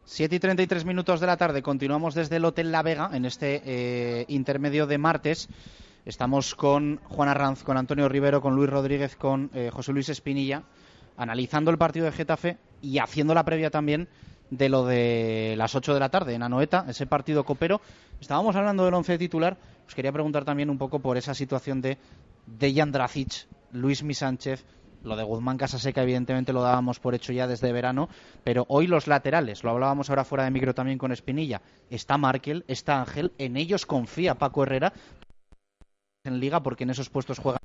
7 y 33 minutos de la tarde, continuamos desde el Hotel La Vega en este eh, intermedio de martes. Estamos con Juan Arranz, con Antonio Rivero, con Luis Rodríguez, con eh, José Luis Espinilla, analizando el partido de Getafe y haciendo la previa también de lo de las 8 de la tarde en Anoeta, ese partido copero. Estábamos hablando del once titular. Os quería preguntar también un poco por esa situación de Dejan Dracic, Luis Mi Sánchez, lo de Guzmán Casaseca, evidentemente lo dábamos por hecho ya desde verano, pero hoy los laterales, lo hablábamos ahora fuera de micro también con Espinilla, está Markel, está Ángel, en ellos confía Paco Herrera en Liga porque en esos puestos juegan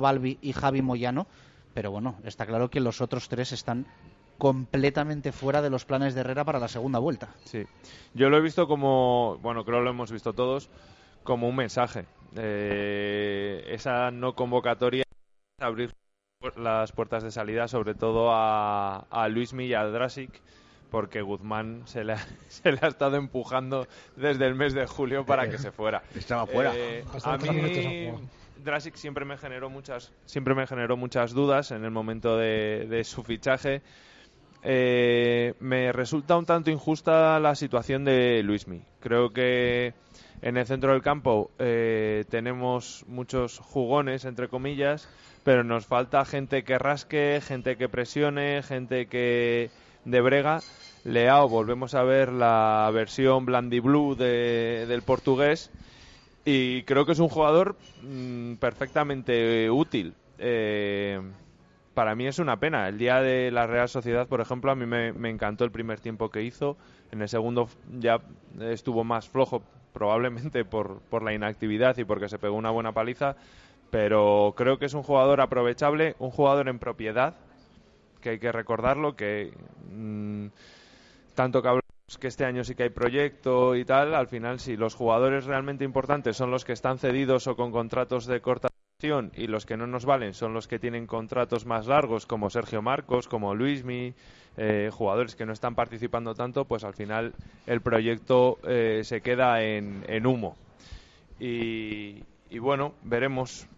Balbi y Javi Moyano, pero bueno, está claro que los otros tres están completamente fuera de los planes de Herrera para la segunda vuelta. Sí, yo lo he visto como, bueno, creo que lo hemos visto todos, como un mensaje. Eh, esa no convocatoria abrir las puertas de salida, sobre todo a, a Luismi y a Drasic, porque Guzmán se le, ha, se le ha estado empujando desde el mes de julio para que se fuera. Estaba fuera. Eh, a mí. Drasic siempre me generó muchas siempre me generó muchas dudas en el momento de, de su fichaje. Eh, me resulta un tanto injusta la situación de Luismi. Creo que en el centro del campo eh, tenemos muchos jugones, entre comillas, pero nos falta gente que rasque, gente que presione, gente que de brega. Leao, volvemos a ver la versión blandiblue de, del portugués y creo que es un jugador mm, perfectamente útil. Eh, para mí es una pena. El día de la Real Sociedad, por ejemplo, a mí me, encantó el primer tiempo que hizo. En el segundo ya estuvo más flojo, probablemente por, la inactividad y porque se pegó una buena paliza. Pero creo que es un jugador aprovechable, un jugador en propiedad, que hay que recordarlo, que mm, tanto que que este año sí que hay proyecto y tal, al final si los jugadores realmente importantes son los que están cedidos o con contratos de corta y los que no nos valen son los que tienen contratos más largos como Sergio Marcos, como Luismi, eh, jugadores que no están participando tanto, pues al final el proyecto eh, se queda en, humo. Y, y bueno, veremos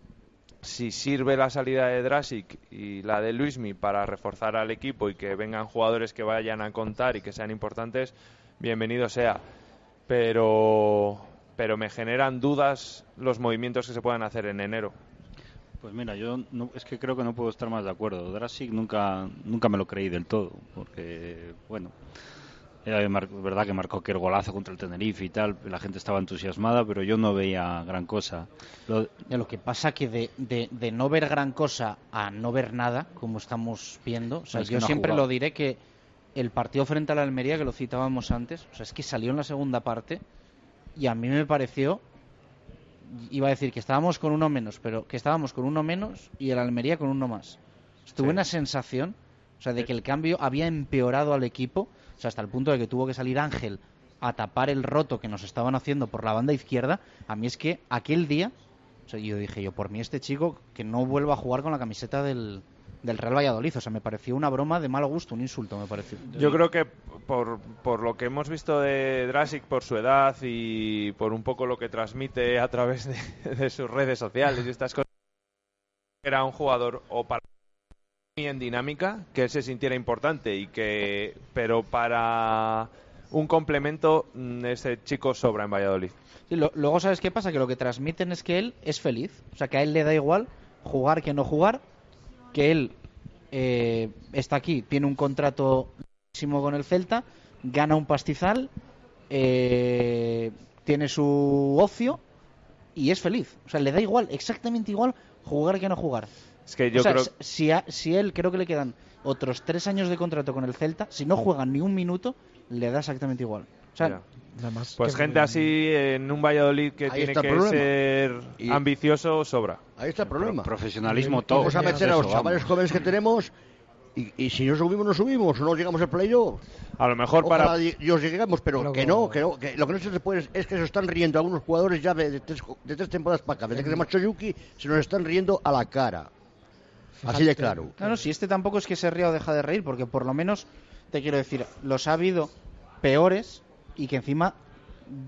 si sirve la salida de Drasic y la de Luismi para reforzar al equipo y que vengan jugadores que vayan a contar y que sean importantes, bienvenido sea. Pero, pero me generan dudas los movimientos que se puedan hacer en enero. Pues mira, yo no- es que creo que no puedo estar más de acuerdo. Drasic nunca, nunca me lo creí del todo, porque, bueno, era mar- verdad que marcó que el golazo contra el Tenerife y tal, la gente estaba entusiasmada, pero yo no veía gran cosa. Lo- lo que pasa que de, de, de no ver gran cosa a no ver nada, como estamos viendo, o sea, Es yo no siempre lo diré que el partido frente a la Almería, que lo citábamos antes, o sea, es que salió en la segunda parte y a mí me pareció, iba a decir que estábamos con uno menos, pero que estábamos con uno menos y el Almería con uno más. Tuve Sí. una sensación, o sea, de que el cambio había empeorado al equipo, o sea, hasta el punto de que tuvo que salir Ángel a tapar el roto que nos estaban haciendo por la banda izquierda. A mí es que aquel día, o sea, yo dije yo, por mí este chico que no vuelva a jugar con la camiseta del, del Real Valladolid. O sea, me pareció una broma de mal gusto, un insulto, me pareció. Yo creo que por, por lo que hemos visto de Drasic, por su edad y por un poco lo que transmite a través de, de sus redes sociales y estas cosas, era un jugador o para mí en dinámica, que él se sintiera importante y que, pero para un complemento, mm, ese chico sobra en Valladolid. Sí, lo- luego, ¿sabes qué pasa? Que lo que transmiten es que él es feliz. O sea, que a él le da igual jugar que no jugar. Que él eh, está aquí, tiene un contrato con el Celta, gana un pastizal, eh, tiene su ocio y es feliz. O sea, le da igual, exactamente igual jugar que no jugar. Es que yo O sea, creo si, a- si él creo que le quedan otros tres años de contrato con el Celta, si no juega ni un minuto, le da exactamente igual. O sea, Ya. Nada más Pues gente así en un Valladolid que Ahí tiene que problema. ser Y- ambicioso sobra. Ahí está el problema. Profesionalismo todo. Vamos a meter a Eso, los chavales vamos. jóvenes que tenemos y, y si no subimos, no subimos, o no llegamos al playoff. A lo mejor Ojalá para di- Dios lleguemos, pero Luego- que no, que no, que lo que no se puede es, es que se están riendo algunos jugadores ya de, de tres, de tres temporadas para acá. Desde que se marchó Yuki, se nos están riendo a la cara. Así de claro. No, no, si este tampoco es que se ría o deja de reír, porque por lo menos, te quiero decir, los ha habido peores y que encima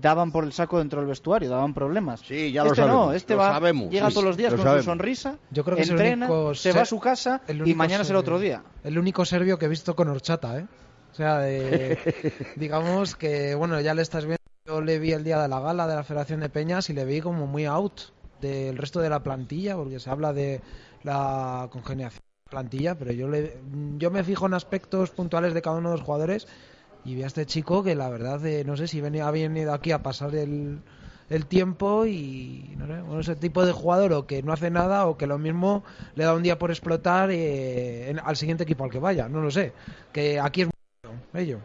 daban por el saco dentro del vestuario, daban problemas. Sí, ya lo este no, sabemos, este lo va, sabemos, llega sí, todos los días lo con sabemos. su sonrisa, Yo creo que entrena, es el único se ser- va a su casa el y mañana será otro día. El único serbio que he visto con horchata, ¿eh? O sea, de- digamos que, bueno, ya le estás viendo. Yo le vi el día de la gala de la Federación de Peñas y le vi como muy out del resto de la plantilla, porque se habla de la congeniación de la plantilla, pero yo, le, yo me fijo en aspectos puntuales de cada uno de los jugadores y vi a este chico que la verdad, eh, no sé si venía, ha venido aquí a pasar el, el tiempo y no sé, bueno, ese tipo de jugador o que no hace nada o que lo mismo le da un día por explotar eh, en- al siguiente equipo al que vaya, no lo sé. Que aquí es muy dado, ello,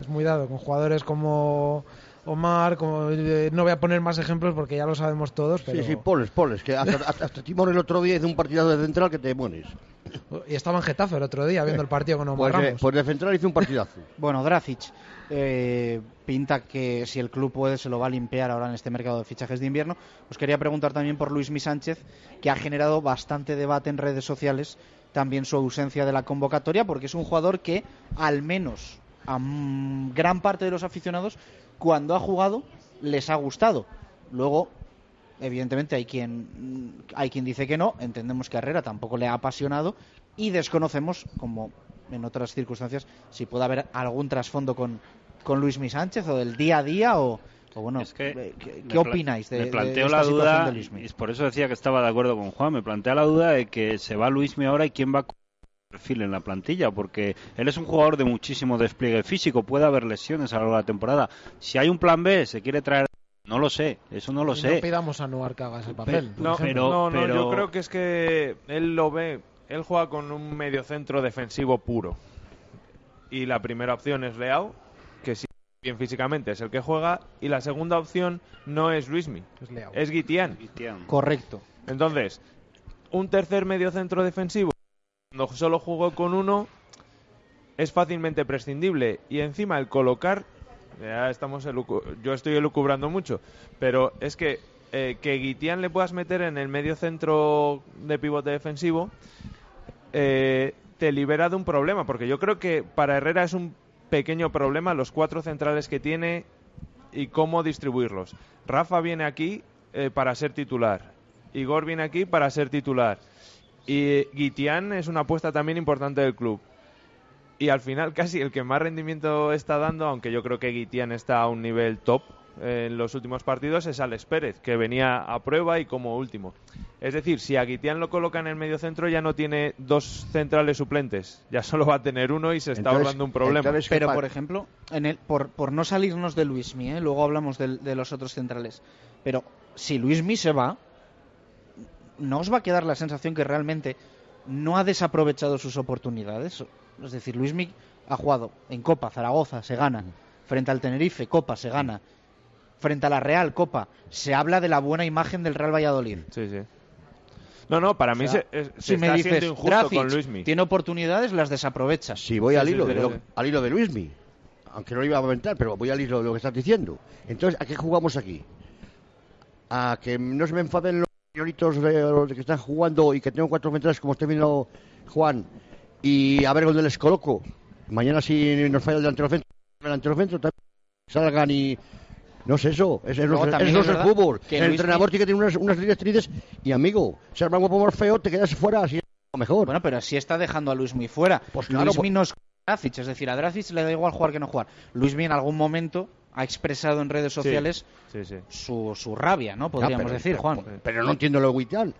es muy dado con jugadores como Omar, como eh, no voy a poner más ejemplos porque ya lo sabemos todos, pero Sí, sí, poles, poles. Que hasta, hasta, hasta Timón el otro día hizo un partidazo de central que te pones. Y estaba en Getafe el otro día viendo el partido con Omar Pues, Ramos. pues de central hizo un partidazo. Bueno, Dracic eh, pinta que si el club puede se lo va a limpiar ahora en este mercado de fichajes de invierno. Os quería preguntar también por Luis Mi Sánchez, que ha generado bastante debate en redes sociales, también su ausencia de la convocatoria, porque es un jugador que al menos a gran parte de los aficionados, cuando ha jugado, les ha gustado. Luego, evidentemente, hay quien, mm, hay quien dice que no, entendemos que Herrera tampoco le ha apasionado y desconocemos, como en otras circunstancias, si puede haber algún trasfondo con, con Luis Mi Sánchez o del día a día o, o bueno, Es que eh, ¿qué, opináis de, me de planteo esta la duda de Luismi? y por eso decía que estaba de acuerdo con Juan me plantea la duda de que se va Luismi ahora y quién va a perfil en la plantilla porque él es un jugador de muchísimo despliegue físico puede haber lesiones a lo largo de la temporada si hay un plan B se quiere traer no lo sé eso no lo Y sé No pidamos a Nuar que haga ese papel. No, ejemplo. no, no, pero- yo creo que es que él lo ve, él juega con un mediocentro defensivo puro. Y la primera opción es Leao, que sí bien físicamente es el que juega, y la segunda opción no es Luismi, Es Leao. es Guitián. Correcto. Entonces, un tercer mediocentro defensivo, cuando solo jugó con uno, es fácilmente prescindible. Y encima el colocar, ya estamos yo estoy elucubrando mucho, pero es que eh, que Guitián le puedas meter en el medio centro de pivote defensivo, eh, te libera de un problema, porque yo creo que para Herrera es un pequeño problema los cuatro centrales que tiene y cómo distribuirlos. Rafa viene aquí eh, para ser titular, Igor viene aquí para ser titular y Guitián es una apuesta también importante del club. Y al final casi el que más rendimiento está dando, aunque yo creo que Guitián está a un nivel top en los últimos partidos, es Alex Pérez, que venía a prueba y como último. Es decir, si a Guitián lo coloca en el medio centro ya no tiene dos centrales suplentes, ya solo va a tener uno y se está Entonces- ahorrando un problema. entonces, ¿qué Pero, por ejemplo, en el, por, por no salirnos de Luismi, ¿eh? luego hablamos del- de, los otros centrales. Pero si Luismi se va, ¿no os va a quedar la sensación que realmente no ha desaprovechado sus oportunidades? Es decir, Luismi ha jugado en Copa, Zaragoza, se gana. Frente al Tenerife, Copa, se gana. Frente a la Real, Copa, se habla de la buena imagen del Real Valladolid. Sí, sí. No, no, para mí O sea, se, es- se si me dices, siendo injusto Dracic con Luismi. tiene oportunidades, las desaprovecha. Si voy Sí, al, sí, hilo sí, de lo- sí. al hilo de Luismi, aunque no lo iba a comentar, pero voy al hilo de lo que estás diciendo. Entonces, ¿a qué jugamos aquí? A que no se me enfaden los señoritos de los que están jugando y que tengo cuatro centrales como está viendo Juan y a ver dónde les coloco. Mañana si nos falla el delantero centro, el delantero centro también salgan y no sé eso, es, es, no, también es es es el fútbol. que El Luismi- entrenador tiene que tener unas, unas directrices y amigo, si arma guapo más feo, te quedas fuera así es lo mejor. Bueno, pero así está dejando a Luismi fuera. Pues claro, Luismi pues- no es Dracic, es decir, a Dracic le da igual jugar que no jugar. Luismi en algún momento ha expresado en redes sociales Sí, sí. su, su rabia, ¿no? Podríamos pero- decir, Juan. Pero no entiendo lo de Guitián.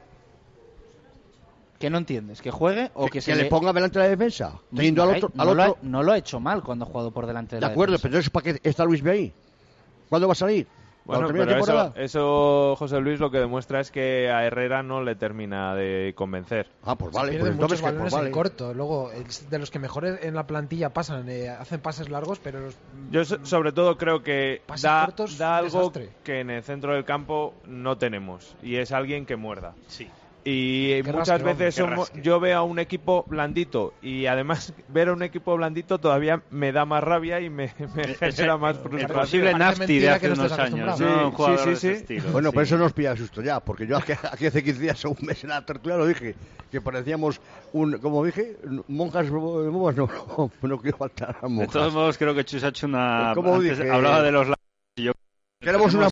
¿Qué no entiendes? ¿Que juegue o que, que, se le ponga delante de la defensa. Teniendo al No, al lo ha- otro no lo ha hecho mal cuando ha jugado por delante de, de la acuerdo, defensa. pero entonces ¿para qué está Luis B ahí? ¿Cuándo va a salir? Bueno, ¿Cuando termine pero eso, eso, José Luis, lo que demuestra es que a Herrera no le termina de convencer. Ah, pues Pierde muchos balones en corto. Luego, es de los que mejores en la plantilla pasan, eh, hacen pases largos, pero los- Yo so- sobre todo creo que Pases da, cortos, da algo desastre. que en el centro del campo no tenemos y es alguien que muerda. Sí. Y Que muchas rasque, veces somos- yo veo a un equipo blandito y además ver a un equipo blandito todavía me da más rabia y me, me genera más frustración. posible Parece Nafti de hace unos años. ¿no? Sí, de sí, ese sí. estilo, Bueno, sí. pero eso no os pilla susto ya, porque yo aquí, aquí hace 15 días o un mes en la tertulia lo dije, que parecíamos un, como dije, monjas bobas, no, no, no quiero faltar a De monjas. todos modos, creo que Chus ha hecho una. ¿Cómo antes dije? Hablaba de los. Yo, Queremos una,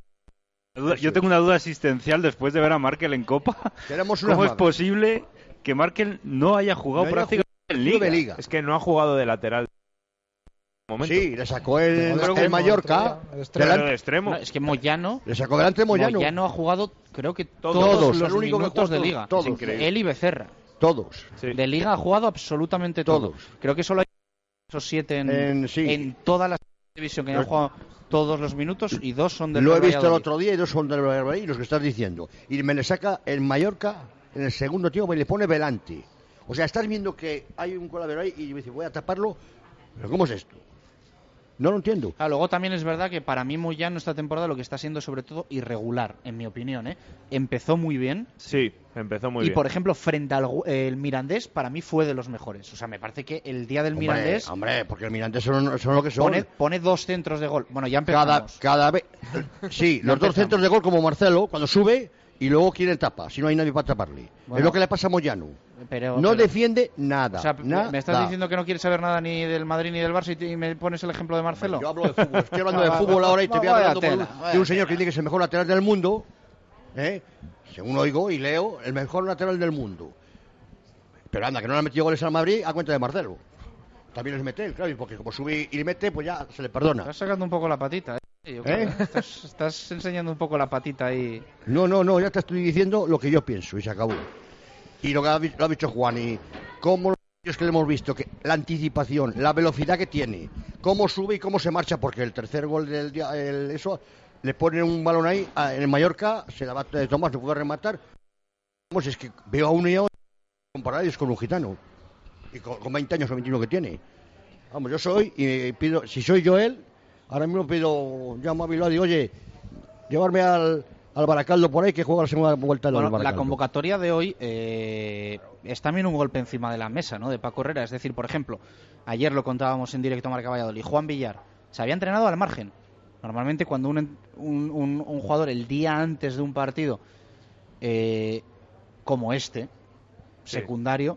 duda- yo tengo una duda existencial después de ver a Markel en Copa. ¿Cómo es posible que Markel no haya jugado No haya prácticamente en jugado Liga? de liga. Es que no ha jugado de lateral. Momento. Sí, le sacó el, el Mallorca, de extremo. Delante- de extremo. No, es que Moyano, le sacó delante de Moyano, Moyano ha jugado, creo que todos, Todos, los el único que minutos de liga. todos. Él y Becerra. todos. Sí. De liga ha jugado absolutamente todo. Todos. Creo que solo hay esos siete en, En- sí. en toda la división que han jugado todos los minutos y dos son del Lo he visto el Valladolid. otro día y dos son del Real Madrid, los que estás diciendo. Y me le saca el Mallorca en el segundo tiempo y le pone Velante. O sea, estás viendo que hay un coladero ahí y me dice, voy a taparlo. ¿Pero cómo es esto? No lo entiendo. Ah, luego también es verdad que para mí Moyano esta temporada lo que está siendo sobre todo irregular, en mi opinión. ¿eh? Empezó muy bien Sí, empezó muy y bien. por ejemplo frente al el Mirandés para mí fue de los mejores. O sea, me parece que el día del Hombre, Mirandés hombre, porque el Mirandés son, son lo que son. pone, pone dos centros de gol. Bueno, ya empezamos. cada, cada vez. Sí, los dos centros de gol como Marcelo, cuando sube y luego quieren tapar, si no hay nadie para taparle. Bueno. es lo que le pasa a Moyano. Pero- no pero- defiende nada. O sea, nada. me estás diciendo que no quieres saber nada ni del Madrid ni del Barça y, me pones el ejemplo de Marcelo. Yo hablo de fútbol, estoy hablando de fútbol ahora y te voy un- tela, vaya de un señor que dice que es el mejor lateral del mundo, ¿eh? según oigo y leo, el mejor lateral del mundo. Pero anda, que no le ha metido goles al Madrid a cuenta de Marcelo. También les mete él, claro, porque como sube y le mete, pues ya se le perdona. Estás sacando un poco la patita, ¿eh? ¿Eh? Estás, estás enseñando un poco la patita ahí. No, no, no, ya te estoy diciendo lo que yo pienso y se acabó. Y lo que ha, lo ha dicho Juan, y cómo los que le hemos visto, que la anticipación, la velocidad que tiene, cómo sube y cómo se marcha, porque el tercer gol del día, el- eso, le pone un balón ahí, a- en el Mallorca, se la va a Tomás, no puede rematar. Vamos, es que veo a uno y a otro comparados con un gitano, y con, con 20 años o 21 que tiene. Vamos, yo soy, y pido, si soy yo él, ahora mismo pido, llamo a Bilbao y digo, oye, llevarme al, al Baracaldo por ahí que juega la segunda vuelta del Bueno, la convocatoria de hoy eh, es también un golpe encima de la mesa, ¿no? De Paco Herrera. Es decir, por ejemplo, ayer lo contábamos en directo a Marca Valladolid, Juan Villar se había entrenado al margen. Normalmente cuando un, un- un- un jugador el día antes de un partido, eh, como este, Sí. secundario,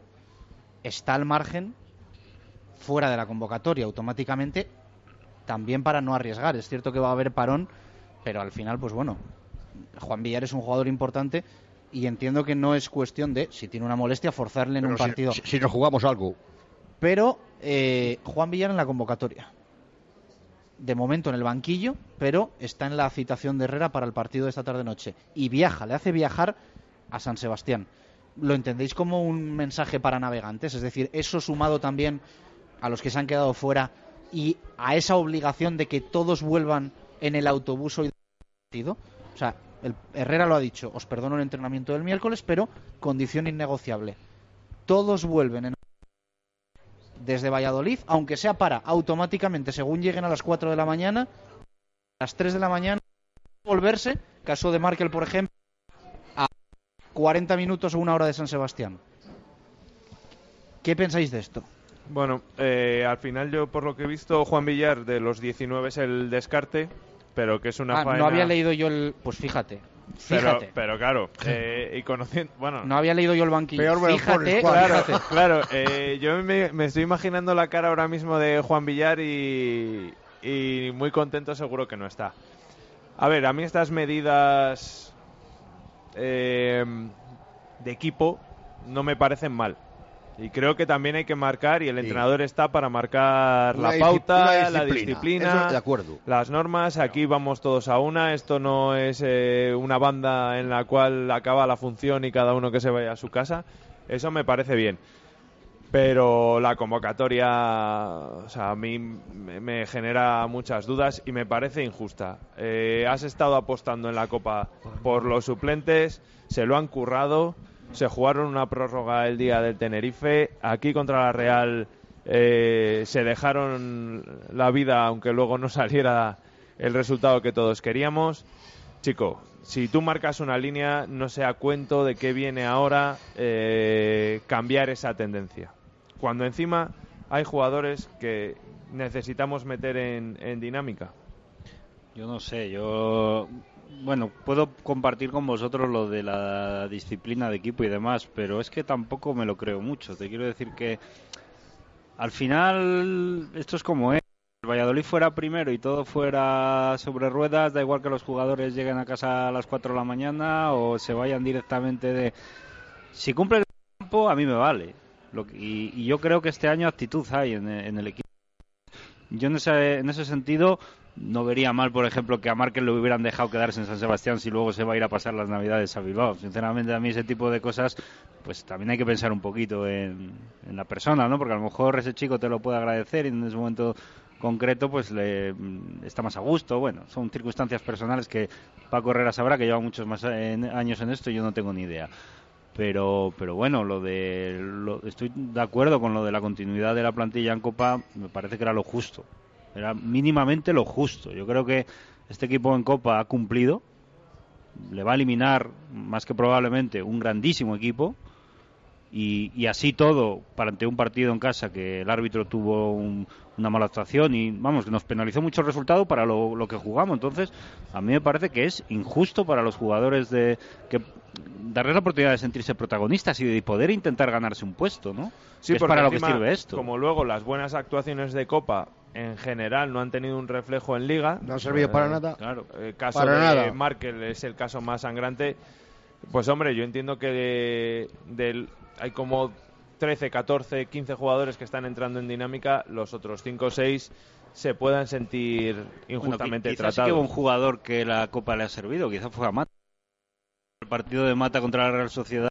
está al margen, fuera de la convocatoria automáticamente, también para no arriesgar. Es cierto que va a haber parón, pero al final, pues bueno, Juan Villar es un jugador importante y entiendo que no es cuestión de, si tiene una molestia, forzarle en Pero un si- partido. Si, si nos jugamos algo, Pero eh, Juan Villar en la convocatoria. De momento en el banquillo, pero está en la citación de Herrera para el partido de esta tarde-noche. Y viaja, le hace viajar a San Sebastián. ¿Lo entendéis como un mensaje para navegantes? Es decir, eso sumado también a los que se han quedado fuera y a esa obligación de que todos vuelvan en el autobús hoy partido. O sea, el Herrera lo ha dicho, os perdono el entrenamiento del miércoles, pero condición innegociable. Todos vuelven en desde Valladolid, aunque sea para automáticamente, según lleguen a las 4 de la mañana, a las 3 de la mañana, volverse, caso de Markel, por ejemplo, a 40 minutos o una hora de San Sebastián. ¿Qué pensáis de esto? Bueno, eh, al final yo por lo que he visto, Juan Villar de los 19 es el descarte, pero que es una Ah, faena... no había leído yo el... Pues fíjate, Pero, fíjate. pero claro, eh, y conociendo... Bueno, No había leído yo el banquillo. Peor fíjate. Claro, fíjate. claro. eh, yo me, me estoy imaginando la cara ahora mismo de Juan Villar y, y muy contento seguro que no está. A ver, a mí estas medidas eh, de equipo no me parecen mal. Y creo que también hay que marcar, y el entrenador está para marcar Una la pauta, la disciplina. disciplina, Eso de acuerdo. las normas. Aquí vamos todos a una. Esto no es eh, una banda en la cual acaba la función y cada uno que se vaya a su casa. Eso me parece bien. Pero la convocatoria, o sea, a mí me me genera muchas dudas y me parece injusta. Eh, has estado apostando en la Copa por los suplentes, se lo han currado, se jugaron una prórroga el día del Tenerife, aquí contra la Real eh, se dejaron la vida aunque luego no saliera el resultado que todos queríamos. Chico, si tú marcas una línea, no sea cuento de qué viene ahora eh, cambiar esa tendencia. Cuando encima hay jugadores que necesitamos meter en, en dinámica. Yo no sé, yo bueno, puedo compartir con vosotros lo de la disciplina de equipo y demás, pero es que tampoco me lo creo mucho. Te quiero decir que al final esto es como es. El Valladolid fuera primero y todo fuera sobre ruedas, da igual que los jugadores lleguen a casa a las 4 de la mañana o se vayan directamente de... Si cumple el campo, a mí me vale. Lo que- y, y yo creo que este año actitud hay en, en el equipo. Yo en ese, en ese sentido no vería mal, por ejemplo, que a Markel lo hubieran dejado quedarse en San Sebastián si luego se va a ir a pasar las Navidades a Bilbao. Sinceramente, a mí ese tipo de cosas, pues también hay que pensar un poquito en, la persona, ¿no? Porque a lo mejor ese chico te lo puede agradecer y en ese momento concreto, pues le está más a gusto. Bueno, son circunstancias personales que Paco Herrera sabrá que lleva muchos más años en esto y yo no tengo ni idea pero pero bueno lo de lo- estoy de acuerdo con lo de la continuidad de la plantilla en Copa me parece que era lo justo era mínimamente lo justo yo creo que este equipo en Copa ha cumplido le va a eliminar más que probablemente un grandísimo equipo y, y así todo, para ante un partido en casa que el árbitro tuvo un- una mala actuación y vamos, que nos penalizó mucho el resultado para lo, lo que jugamos. Entonces, a mí me parece que es injusto para los jugadores de que darles la oportunidad de sentirse protagonistas y de poder intentar ganarse un puesto, ¿no? Sí, Que es para lo que sirve esto. Como luego las buenas actuaciones de Copa en general no han tenido un reflejo en Liga. No han servido para nada. Claro. El caso Para de nada. Markel es el caso más sangrante. Pues hombre, yo entiendo que de- hay como 13, 14, 15 jugadores que están entrando en dinámica, los otros 5 o 6 se puedan sentir injustamente Bueno, sí que tratados. hubo un jugador que la Copa le ha servido, quizás fue a Mata. El partido de Mata contra la Real Sociedad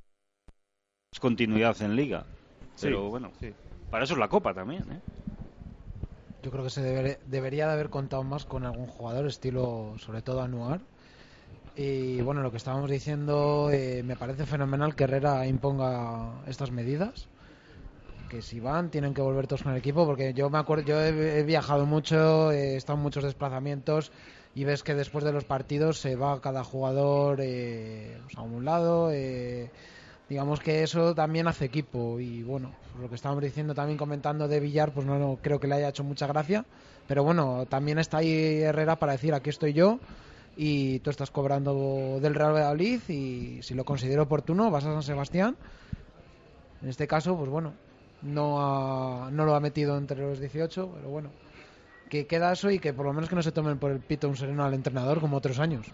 es continuidad en Liga. Sí, Pero bueno, para eso es la Copa también, ¿eh? Yo creo que se debe- debería de haber contado más con algún jugador, estilo sobre todo Anuar. Y bueno, lo que estábamos diciendo, eh, me parece fenomenal que Herrera imponga estas medidas. Que si van, tienen que volver todos con el equipo, porque yo me acuerdo, yo he, viajado mucho, he estado en muchos desplazamientos y ves que después de los partidos se va cada jugador eh, pues, a un lado. eh, digamos que eso también hace equipo y bueno lo que estábamos diciendo también comentando de Villar pues no, no creo que le haya hecho mucha gracia pero bueno también está ahí Herrera para decir aquí estoy yo y tú estás cobrando del Real Valladolid y si lo considero oportuno vas a San Sebastián en este caso pues bueno no ha- no lo ha metido entre los 18 pero bueno que queda eso y que por lo menos que no se tomen por el pito un sereno al entrenador como otros años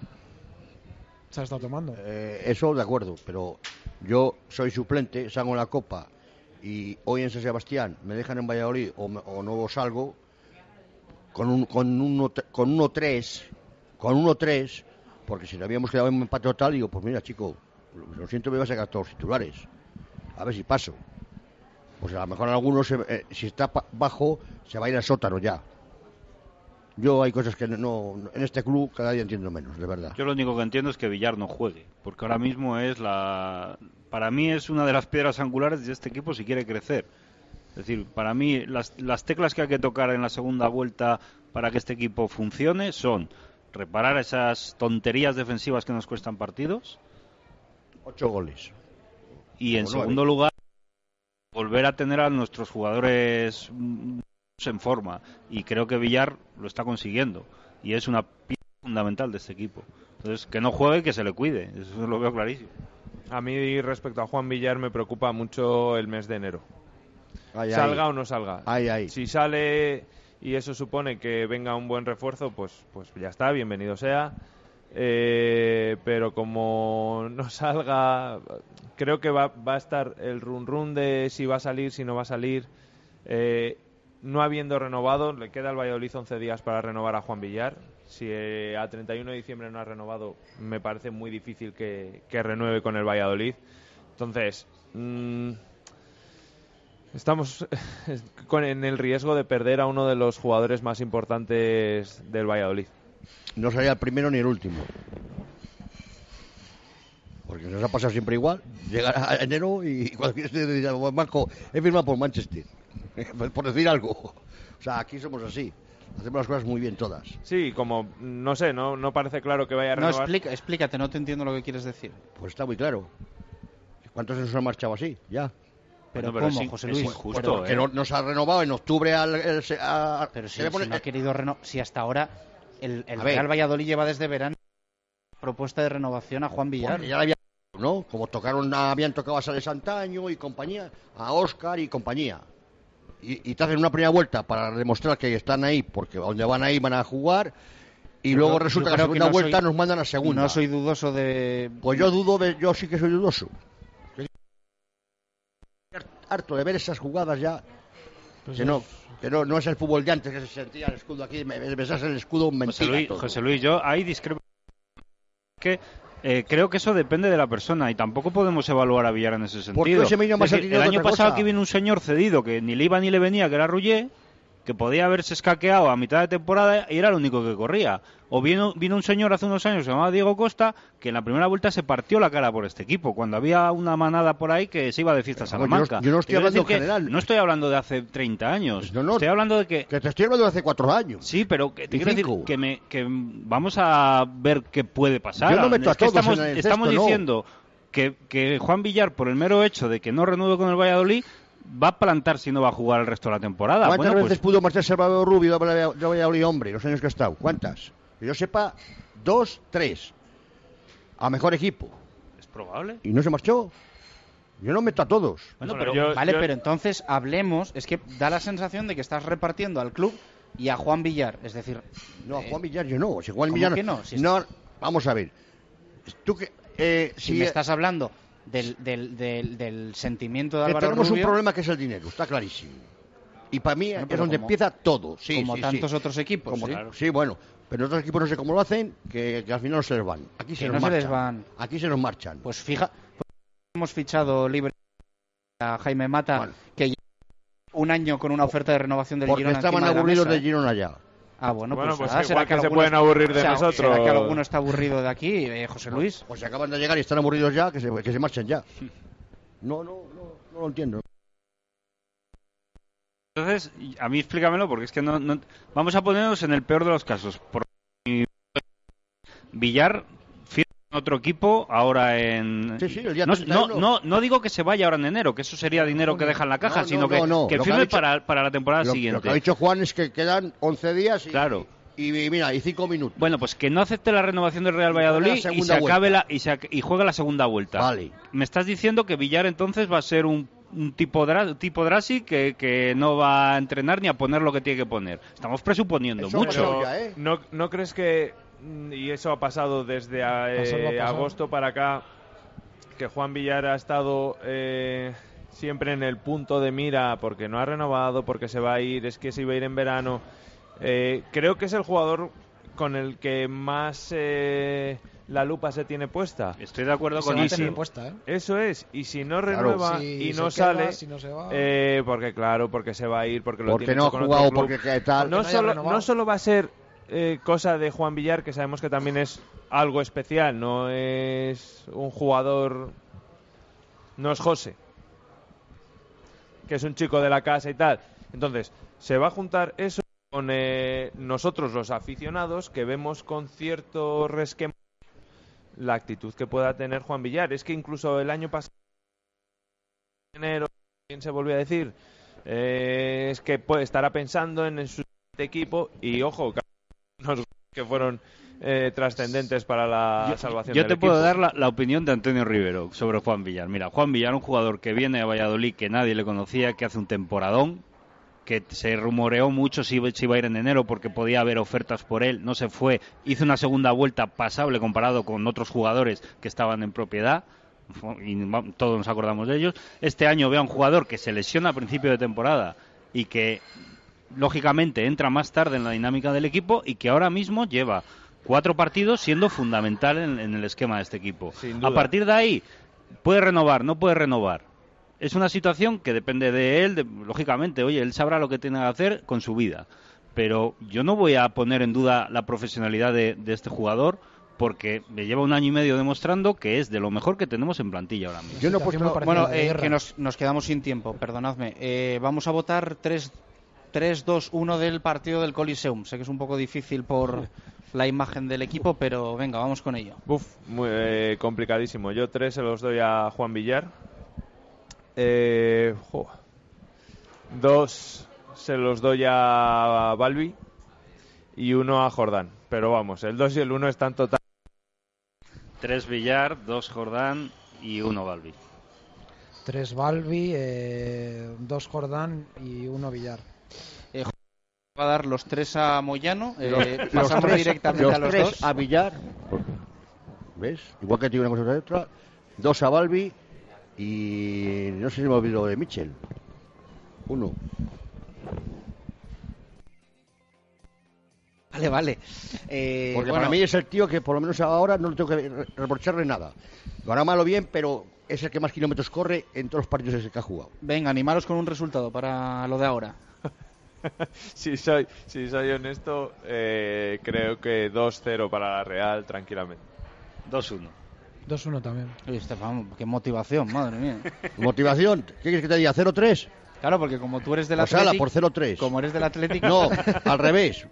se ha estado tomando. Eh, eso de acuerdo, pero yo soy suplente, salgo en la Copa y hoy en San Sebastián me dejan en Valladolid o, o no salgo con un con uno con uno tres con uno tres porque si no habíamos quedado en un empate total digo pues mira chico lo, siento me vas a sacar todos los titulares. A ver si paso. Pues a lo mejor algunos eh, si está bajo se va a ir al sótano ya yo hay cosas que no, no- en este club cada día entiendo menos de verdad. Yo lo único que entiendo es que Villar no juegue, porque ahora mismo es la... Para mí es una de las piedras angulares de este equipo si quiere crecer. Es decir, para mí las, las teclas que hay que tocar en la segunda vuelta para que este equipo funcione son reparar esas tonterías defensivas que nos cuestan partidos. Ocho goles. Y en segundo lugar volver a tener a nuestros jugadores en forma y creo que Villar lo está consiguiendo y es una pieza fundamental de este equipo entonces que no juegue y que se le cuide eso lo veo clarísimo A mí respecto a Juan Villar me preocupa mucho el mes de enero. Ay, ay. salga o no salga. Ay, ay. Si sale y eso supone que venga un buen refuerzo, pues, pues ya está, bienvenido sea. Eh, pero como no salga, creo que va, va a estar el run run de si va a salir, si no va a salir. Eh, no habiendo renovado, le queda al Valladolid 11 días para renovar a Juan Villar. Si eh, a 31 de diciembre no ha renovado, me parece muy difícil que, renueve con el Valladolid. Entonces, mm, estamos con, en el riesgo de perder a uno de los jugadores más importantes del Valladolid. No sería el primero ni el último. Porque nos ha pasado siempre igual. Llega a enero y cualquier dice, "Pues, Marco, he firmado por Manchester. por decir algo. O sea, aquí somos así. Hacemos las cosas muy bien todas. Sí, como no sé, no, no parece claro que vaya a No, renovar. explica, explícate, no te entiendo lo que quieres decir. Pues está muy claro. ¿Cuántos se nos han marchado así? Ya. Pero pero ¿cómo, es in- José es Luis? injusto, Pero- Que no, nos ha renovado en octubre al... el- se- a- Pero si, si no ha querido renovar, si hasta ahora el, el ver. Real Valladolid lleva desde verano propuesta de renovación a Juan Villar. Porque ya la había, ¿no? Como tocaron, habían tocado a Sales Antaño y compañía, a Oscar y compañía. Y, y te hacen una primera vuelta para demostrar que están ahí, porque a donde van ahí van a jugar, y Yo luego resulta que la que segunda no vuelta soy- nos mandan a segunda. No soy dudoso de... Pues yo dudo de, yo sí que soy dudoso. Harto de ver esas jugadas ya. Pues que no, que no, no es el fútbol de antes que se sentía el escudo aquí, me, besas el escudo, José mentira. Luis, todo. José Luis, yo ahí discrepo. Que eh, creo que eso depende de la persona y tampoco podemos evaluar a Villar en ese sentido. Porque Es decir, el año pasado cosa. aquí vino un señor cedido que ni le iba ni le venía, que era Rullé, que podía haberse escaqueado a mitad de temporada y era el único que corría. O vino, vino un señor hace unos años llamaba Diego Costa, que en la primera vuelta se partió la cara por este equipo, cuando había una manada por ahí que se iba de fiesta a vamos, yo no- Salamanca. yo no estoy hablando en general. No estoy hablando de hace 30 años. no. Estoy hablando de que... Que te estoy hablando de hace cuatro años. Sí, pero que, te quiero decir que, me, que vamos a ver qué puede pasar. Yo no meto Es a que todos estamos, en el estamos cesto, no. diciendo que, que Juan Villar, por el mero hecho de que no renueve con el Valladolid, va a plantar si no va a jugar el resto de la temporada. ¿Cuántas Bueno, pues- veces pudo marchar Salvador Rubio de Valladolid- hombre, los años que ha estado? ¿Cuántas? Que yo sepa, dos, tres. A mejor equipo. Es probable. ¿Y no se marchó? Yo no meto a todos. Bueno, pero, vale, pero entonces hablemos. Es que da la sensación de que estás repartiendo al club y a Juan Villar. Es decir. No, a Juan Villar yo no. Si Juan ¿cómo Villar que no? Si no, vamos a ver. Tú que, eh, Si si me estás hablando del, del, del, del sentimiento de que Álvaro tenemos Rubio, un problema que es el dinero, está clarísimo. Y para mí Bueno, es donde como- empieza todo. Sí, como sí, tantos sí. otros equipos. Como- sí. Sí, bueno. Pero otros equipos no sé cómo lo hacen, que, que al final no se les van. Aquí se Que nos no se les van. Aquí se nos marchan. Pues fija, pues hemos fichado libre a Jaime Mata, que lleva un año con una oferta de renovación del Porque Girona estaban de la aburridos mesa, de ¿eh? Girona ya. Ah, bueno, Bueno, pues, pues igual será que se alguno pueden está- aburrir de o sea, nosotros. ¿Será que alguno está aburrido de aquí, eh, José Luis? O se acaban de llegar y están aburridos ya, que se, que se marchen ya. No, no, no, no lo entiendo. Entonces, a mí explícamelo, porque es que no, no- Vamos a ponernos en el peor de los casos. Por mi- Villar otro equipo ahora en... Sí, sí, el día no, 31. no, no, no digo que se vaya ahora en enero, que eso sería dinero que deja en la caja, No, no, sino que, que firme dicho- para, para la temporada Lo, siguiente. lo que ha dicho Juan es que quedan 11 días y, Claro. y, y mira, y 5 minutos. Bueno, pues que no acepte la renovación del Real Y Valladolid la y, segunda se acabe la, y, se y juegue la segunda vuelta. Vale. Me estás diciendo que Villar entonces va a ser un, un tipo, tipo Drasi que, que no va a entrenar ni a poner lo que tiene que poner. Estamos presuponiendo mucho. ¿eh? ¿no, ¿No crees que, y eso ha pasado desde eh, agosto para acá, que Juan Villar ha estado eh, siempre en el punto de mira porque no ha renovado, porque se va a ir, es que se iba a ir en verano? Eh, creo que es el jugador con el que más eh, la lupa se tiene puesta. Estoy de acuerdo Se con puesta, ¿eh? Eso es, y si no Claro. renueva Si y no queda, sale, si no se va. eh, porque claro, porque se va a ir, porque lo Porque tiene no con otro jugado, club. porque qué tal. no, no haya solo, renovado. no solo va a ser eh, cosa de Juan Villar, que sabemos que también es algo especial, no es un jugador, no es José, que es un chico de la casa y tal. Entonces, se va a juntar eso con eh, nosotros los aficionados que vemos con cierto resquemor la actitud que pueda tener Juan Villar. Es que incluso el año pasado, en enero, ¿quién se volvió a decir? Eh, es que puede, estará pensando en, su equipo y ojo, que fueron eh, trascendentes para la Yo- salvación Yo del te puedo dar la, la opinión de Antonio Rivero sobre Juan Villar. Mira, Juan Villar, un jugador que viene a Valladolid, que nadie le conocía, que hace un temporadón, que se rumoreó mucho si iba, si iba a ir en enero porque podía haber ofertas por él, no se fue, hizo una segunda vuelta pasable comparado con otros jugadores que estaban en propiedad. Y todos nos acordamos de ellos. Este año veo a un jugador que se lesiona a principio de temporada y que lógicamente entra más tarde en la dinámica del equipo y que ahora mismo lleva cuatro partidos siendo fundamental en, en el esquema de este equipo. A partir de ahí, puede renovar, no puede renovar. Es una situación que depende de él, de- lógicamente, oye, él sabrá lo que tiene que hacer con su vida. Pero yo no voy a poner en duda la profesionalidad de, de este jugador porque me lleva un año y medio demostrando que es de lo mejor que tenemos en plantilla ahora mismo. Yo no puesto- Bueno, la de eh, que nos, nos quedamos sin tiempo, perdonadme. Eh, vamos a votar 3, 3, 2, 1 del partido del Coliseum. Sé que es un poco difícil por la imagen del equipo, pero venga, vamos con ello. Uf, muy eh, complicadísimo. Yo tres se los doy a Juan Villar. Eh, jo. Dos se los doy a Balbi. Y uno a Jordán. Pero vamos, el dos y el uno están total. Tres Villar, dos Jordán y uno Balbi. Tres Balbi, eh, dos Jordán y uno Villar. Va a dar los tres a Moyano. eh, Los- pasamos los tres- directamente los a los tres dos. a Villar. ¿Ves? Igual que tiene una cosa otra. Dos a Balbi y no sé si me olvidó de Mitchell. Uno. Vale, vale. Eh, Porque bueno, para mí es el tío que por lo menos ahora no le tengo que re- reprocharle nada. Lo hará malo bien, pero es el que más kilómetros corre en todos los partidos que ha jugado. Venga, animaros con un resultado para lo de ahora. si, soy, si soy honesto, eh, creo que 2-0 para la Real, tranquilamente. 2-1. 2-1 también. Oye, Estefan, qué motivación, madre mía. Motivación. ¿Qué quieres que te diga? ¿0-3? Claro, porque como tú eres del Pues ala, Atlético, por 0-3. como eres del Atlético, No, al revés.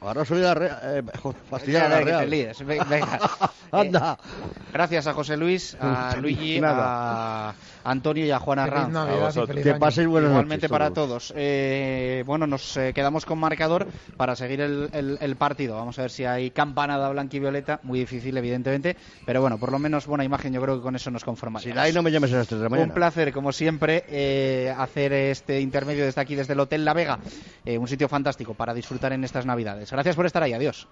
Ahora soy la Real. Eh, fastidiar a la Real. Venga. Anda. Eh, gracias a José Luis, a Luigi, a Antonio y a Juan Feliz Arranz. Que paséis buenas Igualmente noches para todos. Eh, bueno, nos eh, quedamos con marcador para seguir el, el- el partido. Vamos a ver si hay campanada blanca y violeta. Muy difícil, evidentemente. Pero bueno, por lo menos buena imagen. Yo creo que con eso nos conformamos. Si la hay, no me llames a las 3 de la mañana. Un placer, como siempre, eh, hacer este intermedio desde aquí, desde el Hotel La Vega. Eh, un sitio fantástico para disfrutar en estas Navidades. Gracias por estar ahí. Adiós.